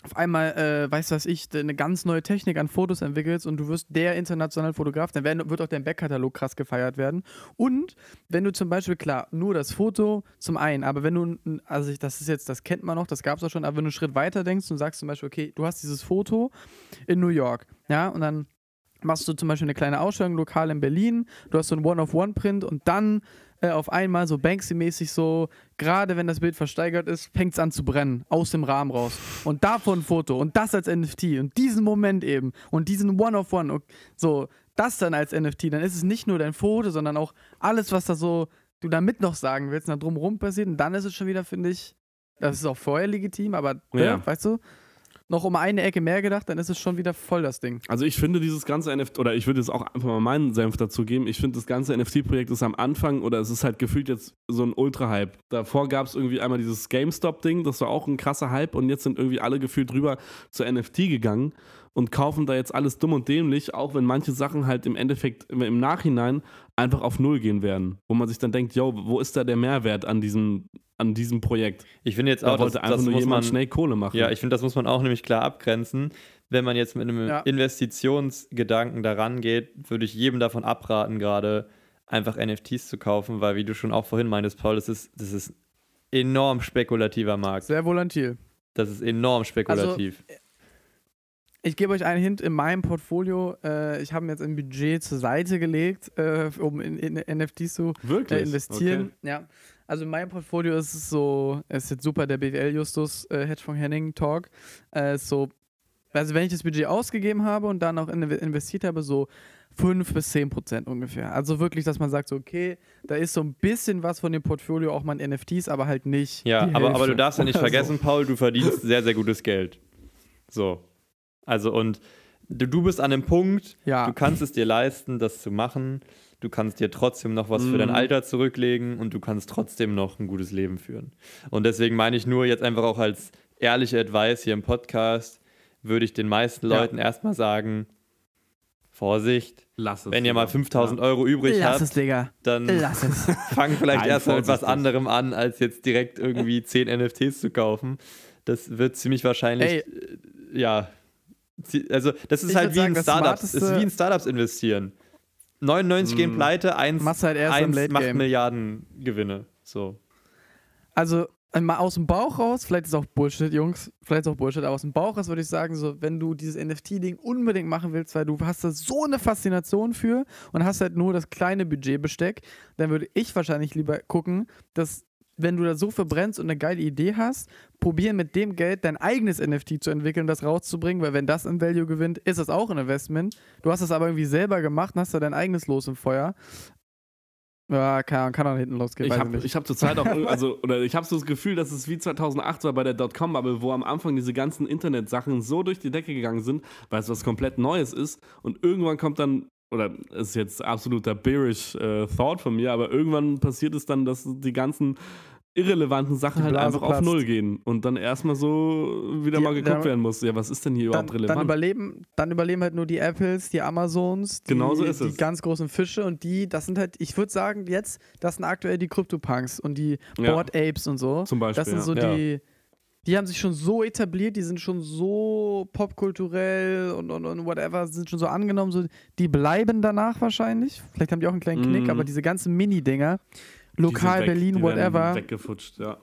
auf einmal, äh, weißt du was ich, eine ganz neue Technik an Fotos entwickelst und du wirst der internationale Fotograf, dann werden, wird auch dein Backkatalog krass gefeiert werden. Und wenn du zum Beispiel, klar, nur das Foto zum einen, aber wenn du, also ich, das ist jetzt, das kennt man noch, das gab es auch schon, aber wenn du einen Schritt weiter denkst und sagst zum Beispiel, okay, du hast dieses Foto in New York, ja, und dann machst du zum Beispiel eine kleine Ausstellung lokal in Berlin, du hast so einen One-of-One-Print und dann äh, auf einmal so Banksy-mäßig so, gerade wenn das Bild versteigert ist, fängt es an zu brennen, aus dem Rahmen raus. Und davon ein Foto und das als NFT und diesen Moment eben und diesen One-of-One, und so, das dann als NFT, dann ist es nicht nur dein Foto, sondern auch alles, was da so du damit noch sagen willst, und da drumherum passiert und dann ist es schon wieder, finde ich, das ist auch vorher legitim, aber, ne, Ja. weißt du, noch um eine Ecke mehr gedacht, dann ist es schon wieder voll das Ding. Also ich finde dieses ganze NFT, oder ich würde jetzt auch einfach mal meinen Senf dazu geben, ich finde das ganze NFT-Projekt ist am Anfang, oder es ist halt gefühlt jetzt so ein Ultra-Hype. Davor gab es irgendwie einmal dieses GameStop-Ding, das war auch ein krasser Hype und jetzt sind irgendwie alle gefühlt drüber zur NFT gegangen und kaufen da jetzt alles dumm und dämlich, auch wenn manche Sachen halt im Endeffekt im Nachhinein einfach auf Null gehen werden. Wo man sich dann denkt, yo, wo ist da der Mehrwert an diesem, an diesem Projekt? Ich finde jetzt Da auch, dass, wollte einfach das nur muss jemand man, schnell Kohle machen. ja, ich finde, das muss man auch nämlich klar abgrenzen. Wenn man jetzt mit einem Ja. Investitionsgedanken daran geht, würde ich jedem davon abraten, gerade einfach NFTs zu kaufen, weil, wie du schon auch vorhin meintest, Paul, das ist, das ist enorm spekulativer Markt. Sehr volatil. Das ist enorm spekulativ. Ich gebe euch einen Hint in meinem Portfolio. Äh, ich habe mir jetzt ein Budget zur Seite gelegt, äh, um in, in NFTs zu äh, investieren. Ja. Also in meinem Portfolio ist es so, es ist jetzt super, der BWL-Justus äh, Hedgefonds Henning Talk. Äh, so, also wenn ich das Budget ausgegeben habe und dann auch in, investiert habe, so 5 bis 10 Prozent ungefähr. Also wirklich, dass man sagt, so, okay, da ist so ein bisschen was von dem Portfolio auch mal in NFTs, aber halt nicht. Ja, aber, aber du darfst ja nicht oder so. vergessen, Paul, du verdienst sehr, sehr gutes Geld. So. Also und du, du bist an dem Punkt, Ja. du kannst es dir leisten, das zu machen. Du kannst dir trotzdem noch was für dein Mhm. Alter zurücklegen und du kannst trotzdem noch ein gutes Leben führen. Und deswegen meine ich nur jetzt einfach auch als ehrliche Advice hier im Podcast, würde ich den meisten Ja. Leuten erstmal sagen, Vorsicht, Lass es. wenn ihr mal Digga. 5000 Euro übrig Lass habt, es, Digga. dann Lass es. fang vielleicht erstmal mit was anderem an, als jetzt direkt irgendwie 10 NFTs zu kaufen. Das wird ziemlich wahrscheinlich, Ey. äh, ja, also das ist Ich halt wie sagen, in das Startups, es ist wie in Startups investieren. 99 gehen Mm. pleite, eins, halt eins macht Game. Milliarden Gewinne. So. Also äh, mal aus dem Bauch raus, vielleicht ist auch Bullshit, Jungs, vielleicht ist auch Bullshit, aber aus dem Bauch raus würde ich sagen, so, wenn du dieses NFT-Ding unbedingt machen willst, weil du hast da so eine Faszination für und hast halt nur das kleine Budgetbesteck, dann würde ich wahrscheinlich lieber gucken, dass wenn du da so verbrennst und eine geile Idee hast, probieren mit dem Geld dein eigenes NFT zu entwickeln, das rauszubringen, weil wenn das im Value gewinnt, ist das auch ein Investment. Du hast es aber irgendwie selber gemacht und hast da dein eigenes Los im Feuer. Ja, kann, kann auch hinten losgehen. Ich habe hab zurzeit auch, also, oder ich habe so das Gefühl, dass es wie 2008 war bei der Dotcom-Bubble, wo am Anfang diese ganzen Internetsachen so durch die Decke gegangen sind, weil es was komplett Neues ist. Und irgendwann kommt dann, oder ist jetzt absoluter bearish äh, Thought von mir, aber irgendwann passiert es dann, dass die ganzen irrelevanten Sachen halt einfach auf platzt. Null gehen und dann erstmal so wieder Die- mal geguckt da- werden muss. Ja, was ist denn hier dann, überhaupt dann, relevant? überleben, dann überleben halt nur die Apples, die Amazons, die, Genau so ist die es. ganz großen Fische und die, das sind halt, ich würde sagen, jetzt, das sind aktuell die CryptoPunks und die Ja. Bored Apes und so. Zum Beispiel. Das sind ja. so Ja. die, die haben sich schon so etabliert, die sind schon so popkulturell und, und, und whatever, sind schon so angenommen, so, die bleiben danach wahrscheinlich. Vielleicht haben die auch einen kleinen Knick, Mhm. aber diese ganzen Mini-Dinger, lokal weg, Berlin, die werden whatever, Weggefutscht, ja.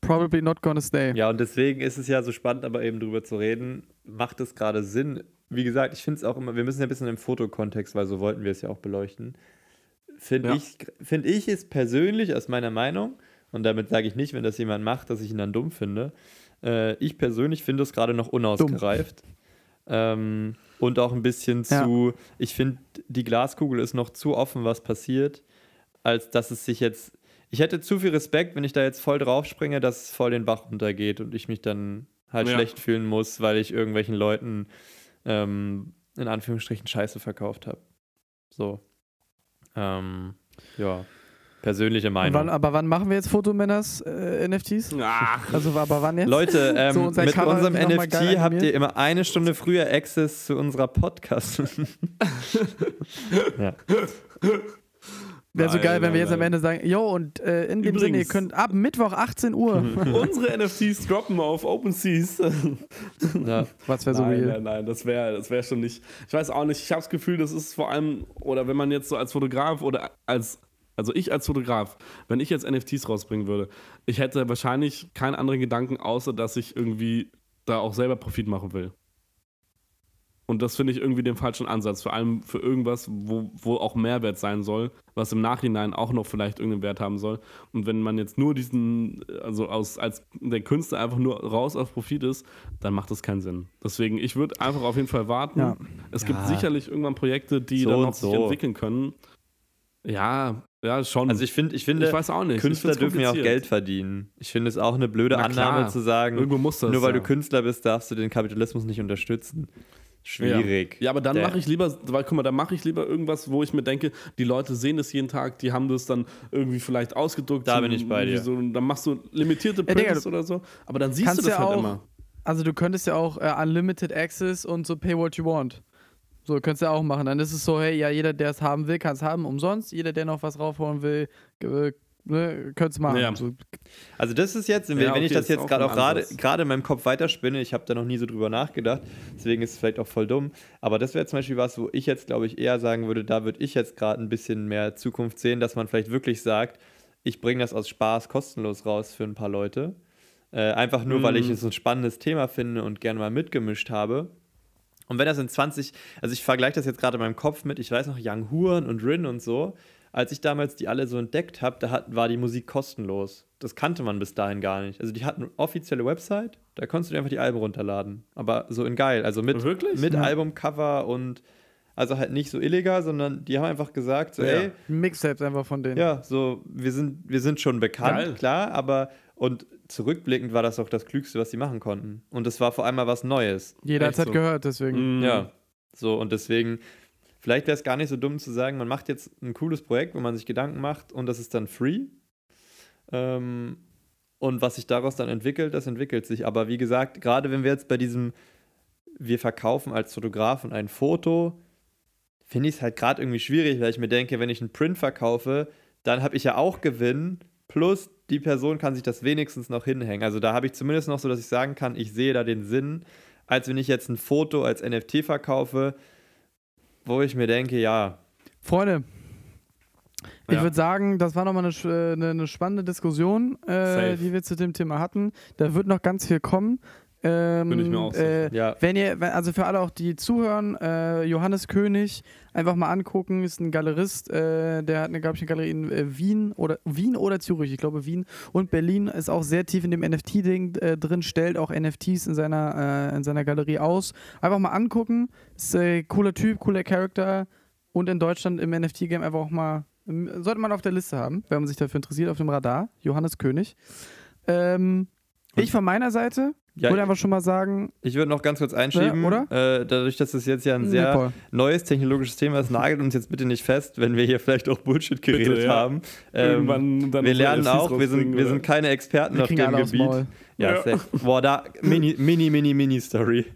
probably not gonna stay. Ja, und deswegen ist es ja so spannend, aber eben drüber zu reden, macht es gerade Sinn. Wie gesagt, ich finde es auch immer, wir müssen ja ein bisschen im Fotokontext, weil so wollten wir es ja auch beleuchten. Finde Ja. ich, find ich es persönlich aus meiner Meinung, und damit sage ich nicht, wenn das jemand macht, dass ich ihn dann dumm finde. Äh, ich persönlich finde es gerade noch unausgereift. Ähm, und auch ein bisschen Ja. zu, ich finde, die Glaskugel ist noch zu offen, was passiert, als dass es sich jetzt. Ich hätte zu viel Respekt, wenn ich da jetzt voll drauf springe, dass es voll den Bach runtergeht und ich mich dann halt Ja. schlecht fühlen muss, weil ich irgendwelchen Leuten ähm, in Anführungsstrichen Scheiße verkauft habe. So. Ähm, ja. Persönliche Meinung. wann, aber wann machen wir jetzt Fotomänners äh, NFTs? Ach, Also aber wann jetzt? Leute, ähm, So, unser mit Cover unserem NFT habt ihr immer eine Stunde früher Access zu unserer Podcast. ja. Wäre so geil, wenn wir jetzt am. Ende sagen, yo, und äh, in dem Sinne, ihr Übrigens- könnt ab Mittwoch 18 Uhr. unsere NFTs droppen auf OpenSeas. ja. Was wäre so nein, real? nein, nein, das wäre das wär schon nicht. Ich weiß auch nicht, ich habe das Gefühl, das ist vor allem, oder wenn man jetzt so als Fotograf oder als, also ich als Fotograf, wenn ich jetzt NFTs rausbringen würde, ich hätte wahrscheinlich keinen anderen Gedanken, außer dass ich irgendwie da auch selber Profit machen will. Und das finde ich irgendwie den falschen Ansatz, vor allem für irgendwas, wo, wo auch Mehrwert sein soll, was im Nachhinein auch noch vielleicht irgendeinen Wert haben soll. Und wenn man jetzt nur diesen, also aus, als der Künstler einfach nur raus auf Profit ist, dann macht das keinen Sinn. Deswegen, ich würde einfach auf jeden Fall warten. Ja. Es Ja. gibt sicherlich irgendwann Projekte, die So dann noch sich so. entwickeln können. Ja, ja, schon. Also ich, find, ich finde, ich weiß auch nicht. Ich Künstler dürfen ja auch. Geld verdienen. Ich finde es auch eine blöde Na Annahme klar. zu sagen, Irgendwo muss das. nur weil ja. du Künstler bist, darfst du den Kapitalismus nicht unterstützen. Schwierig. Ja, aber dann mache ich lieber, weil guck mal, dann mache ich lieber irgendwas, wo ich mir denke, die Leute sehen das jeden Tag, die haben das dann irgendwie vielleicht ausgedruckt. Da bin ich bei dir. So, dann machst du limitierte Ja, Prints oder so, aber dann siehst du das ja halt auch- immer. Also du könntest ja auch äh, Unlimited Access und so Pay What You Want. So, könntest du ja auch machen. Dann ist es so, hey, ja, jeder, der es haben will, kann es haben, umsonst. Jeder, der noch was raufholen will, ne, könnte es machen. Ja. So, Also das ist jetzt, wenn, Ja, wenn ich okay, das jetzt gerade auch gerade in meinem Kopf weiterspinne, ich habe da noch nie so drüber nachgedacht, deswegen ist es vielleicht auch voll dumm, aber das wäre zum Beispiel was, wo ich jetzt, glaube ich, eher sagen würde, da würde ich jetzt gerade ein bisschen mehr Zukunft sehen, dass man vielleicht wirklich sagt, ich bringe das aus Spaß kostenlos raus für ein paar Leute. Äh, einfach nur, weil ich Mhm. es ein spannendes Thema finde und gerne mal mitgemischt habe. Und wenn das in 20, also ich vergleiche das jetzt gerade in meinem Kopf mit, ich weiß noch, Young Huren und Rin und so, als ich damals die alle so entdeckt habe, da hat, war die Musik kostenlos. Das kannte man bis dahin gar nicht. Also die hatten eine offizielle Website, da konntest du dir einfach die Alben runterladen. Aber so in geil, also mit, Wirklich? mit Ja. Albumcover und also halt nicht so illegal, sondern die haben einfach gesagt, so, Ja. ey, Mixtapes einfach von denen. ja, so, wir sind, wir sind schon bekannt, Geil. klar, aber und zurückblickend war das auch das Klügste, was sie machen konnten. Und es war vor allem mal was Neues. Jeder hat es halt so. gehört, deswegen. Mhm. Ja, so und deswegen, vielleicht wäre es gar nicht so dumm zu sagen, man macht jetzt ein cooles Projekt, wo man sich Gedanken macht und das ist dann free. Ähm, und was sich daraus dann entwickelt, das entwickelt sich. Aber wie gesagt, gerade wenn wir jetzt bei diesem, wir verkaufen als Fotografen ein Foto, finde ich es halt gerade irgendwie schwierig, weil ich mir denke, wenn ich einen Print verkaufe, dann habe ich ja auch Gewinn, plus die Person kann sich das wenigstens noch hinhängen. Also da habe ich zumindest noch so, dass ich sagen kann, ich sehe da den Sinn, als wenn ich jetzt ein Foto als NFT verkaufe, wo ich mir denke, ja, Freunde, ich Ja. würde sagen, das war nochmal eine, sch- äh, eine, eine spannende Diskussion, äh, die wir zu dem Thema hatten. Da wird noch ganz viel kommen. Ähm, Bin ich mir auch sicher. äh, ja, Wenn ihr, also für alle auch, die zuhören, äh, Johannes König, einfach mal angucken, ist ein Galerist, äh, der hat eine, glaube ich, eine Galerie in äh, Wien oder Wien oder Zürich, ich glaube Wien und Berlin ist auch sehr tief in dem NFT-Ding äh, drin, stellt auch NFTs in seiner, äh, in seiner Galerie aus. Einfach mal angucken, ist äh, cooler Typ, cooler Charakter und in Deutschland im NFT-Game einfach auch mal Ähm, Sollte man auf der Liste haben, wenn man sich dafür interessiert, auf dem Radar. Johannes König. Ähm, ich von meiner Seite Ja, würde einfach schon mal sagen, ich würde noch ganz kurz einschieben, Ja, oder? Äh, dadurch, dass es jetzt ja ein nee, sehr Paul. neues technologisches Thema ist, nagelt uns jetzt bitte nicht fest, wenn wir hier vielleicht auch Bullshit geredet Bitte, ja. haben. Ähm, wir lernen auch, wir sind, wir sind keine Experten wir auf dem Gebiet. Ja, Ja. Boah, da, mini, mini, mini, mini Story.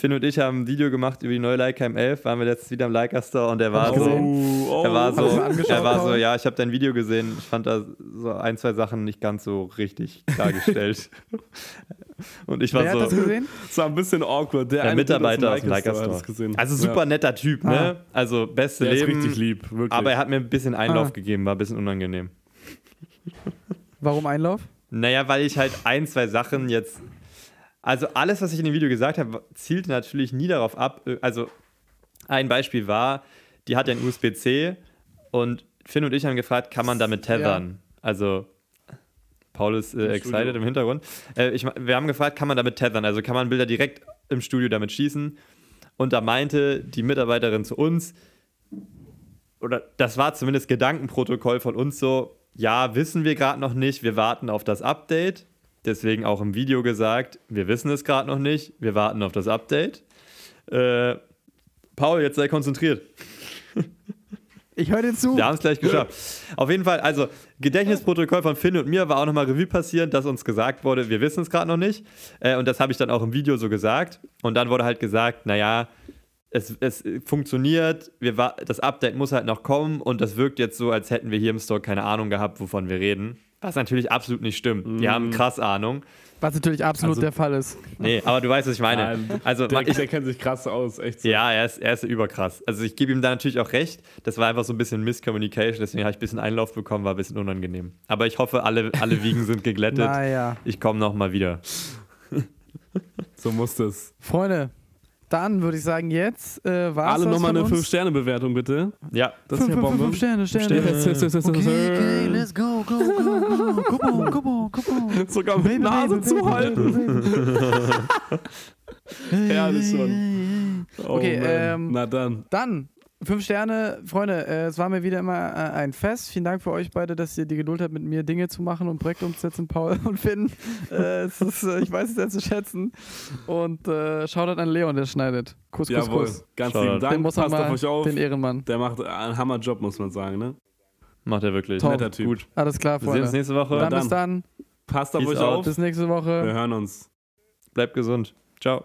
Finn und ich haben ein Video gemacht über die neue Leica M11, waren wir letztens wieder im Leica Store und der war so. Oh, er war so, er war so, ja, ich habe dein Video gesehen, ich fand da so ein, zwei Sachen nicht ganz so richtig klargestellt. und ich war Wer hat das so, gesehen? Es war ein bisschen awkward. Der, der Mitarbeiter aus dem Leica hat das Store. gesehen. Also super netter Typ, ne? Also beste Der ist Leben. richtig lieb, wirklich. Aber er hat mir ein bisschen Einlauf Ah. gegeben, war ein bisschen unangenehm. Warum Einlauf? Naja, weil ich halt ein, zwei Sachen jetzt. Also alles, was ich in dem Video gesagt habe, zielt natürlich nie darauf ab. äh, Also ein Beispiel war, die hat ja ein USB-C und Finn und ich haben gefragt, kann man damit tethern? Also Paul ist äh, excited im Hintergrund. Äh, ich, wir haben gefragt, kann man damit tethern? Also kann man Bilder direkt im Studio damit schießen? Und da meinte die Mitarbeiterin zu uns, oder das war zumindest Gedankenprotokoll von uns so, ja, wissen wir gerade noch nicht, wir warten auf das Update. Deswegen auch im Video gesagt, wir wissen es gerade noch nicht, wir warten auf das Update. Äh, Paul, jetzt sei konzentriert. Ich höre dir zu. Wir haben es gleich geschafft. Auf jeden Fall, also Gedächtnisprotokoll von Finn und mir war auch nochmal Revue passieren, dass uns gesagt wurde, wir wissen es gerade noch nicht. Äh, und das habe ich dann auch im Video so gesagt. Und dann wurde halt gesagt, naja, es, es funktioniert, wir das Update muss halt noch kommen und das wirkt jetzt so, als hätten wir hier im Store keine Ahnung gehabt, wovon wir reden. Was natürlich absolut nicht stimmt. Wir haben krass Ahnung. Was natürlich absolut Also- der Fall ist. Nee, aber du weißt, was ich meine. Nein, Also, der, ich, der kennt sich krass aus, echt so. ja, er ist, er ist überkrass. Also ich gebe ihm da natürlich auch recht. Das war einfach so ein bisschen Misscommunication, deswegen habe ich ein bisschen Einlauf bekommen, war ein bisschen unangenehm. Aber ich hoffe, alle, alle Wiegen sind geglättet. Naja. Ich komme nochmal wieder. So muss das. Freunde, dann würde ich sagen, jetzt äh, war Alle nochmal eine uns. 5-Sterne-Bewertung, bitte. Ja, Das ist ja Fünf, fünf, Bombe. fünf Sterne, Sterne. Sterne. Okay, okay, let's go, go, go, go. Come on, come on, come on. Sogar mit Baby, Nase baby, zu baby, Herrlich schon. Oh, Okay, man. ähm, Na dann. Dann, fünf Sterne, Freunde, äh, es war mir wieder immer äh, ein Fest. Vielen Dank für euch beide, dass ihr die Geduld habt, mit mir Dinge zu machen und Projekte umzusetzen, Paul und Finn. Äh, es ist, äh, ich weiß es sehr zu schätzen. Und äh, Shoutout an Leon, der schneidet. Kuss, Kuss, Jawohl. Kuss. Ganz Shoutout. lieben Den Dank. muss man Passt auf euch auf. den Ehrenmann. Der macht einen Hammerjob, muss man sagen, ne? macht er wirklich. Top. Netter Typ. Gut. Alles klar, Wir sehen uns Freunde. nächste Woche. Dann, dann. bis dann. Passt auf Peace euch out. auf. Bis nächste Wir Woche. hören uns. Bleibt gesund. Ciao.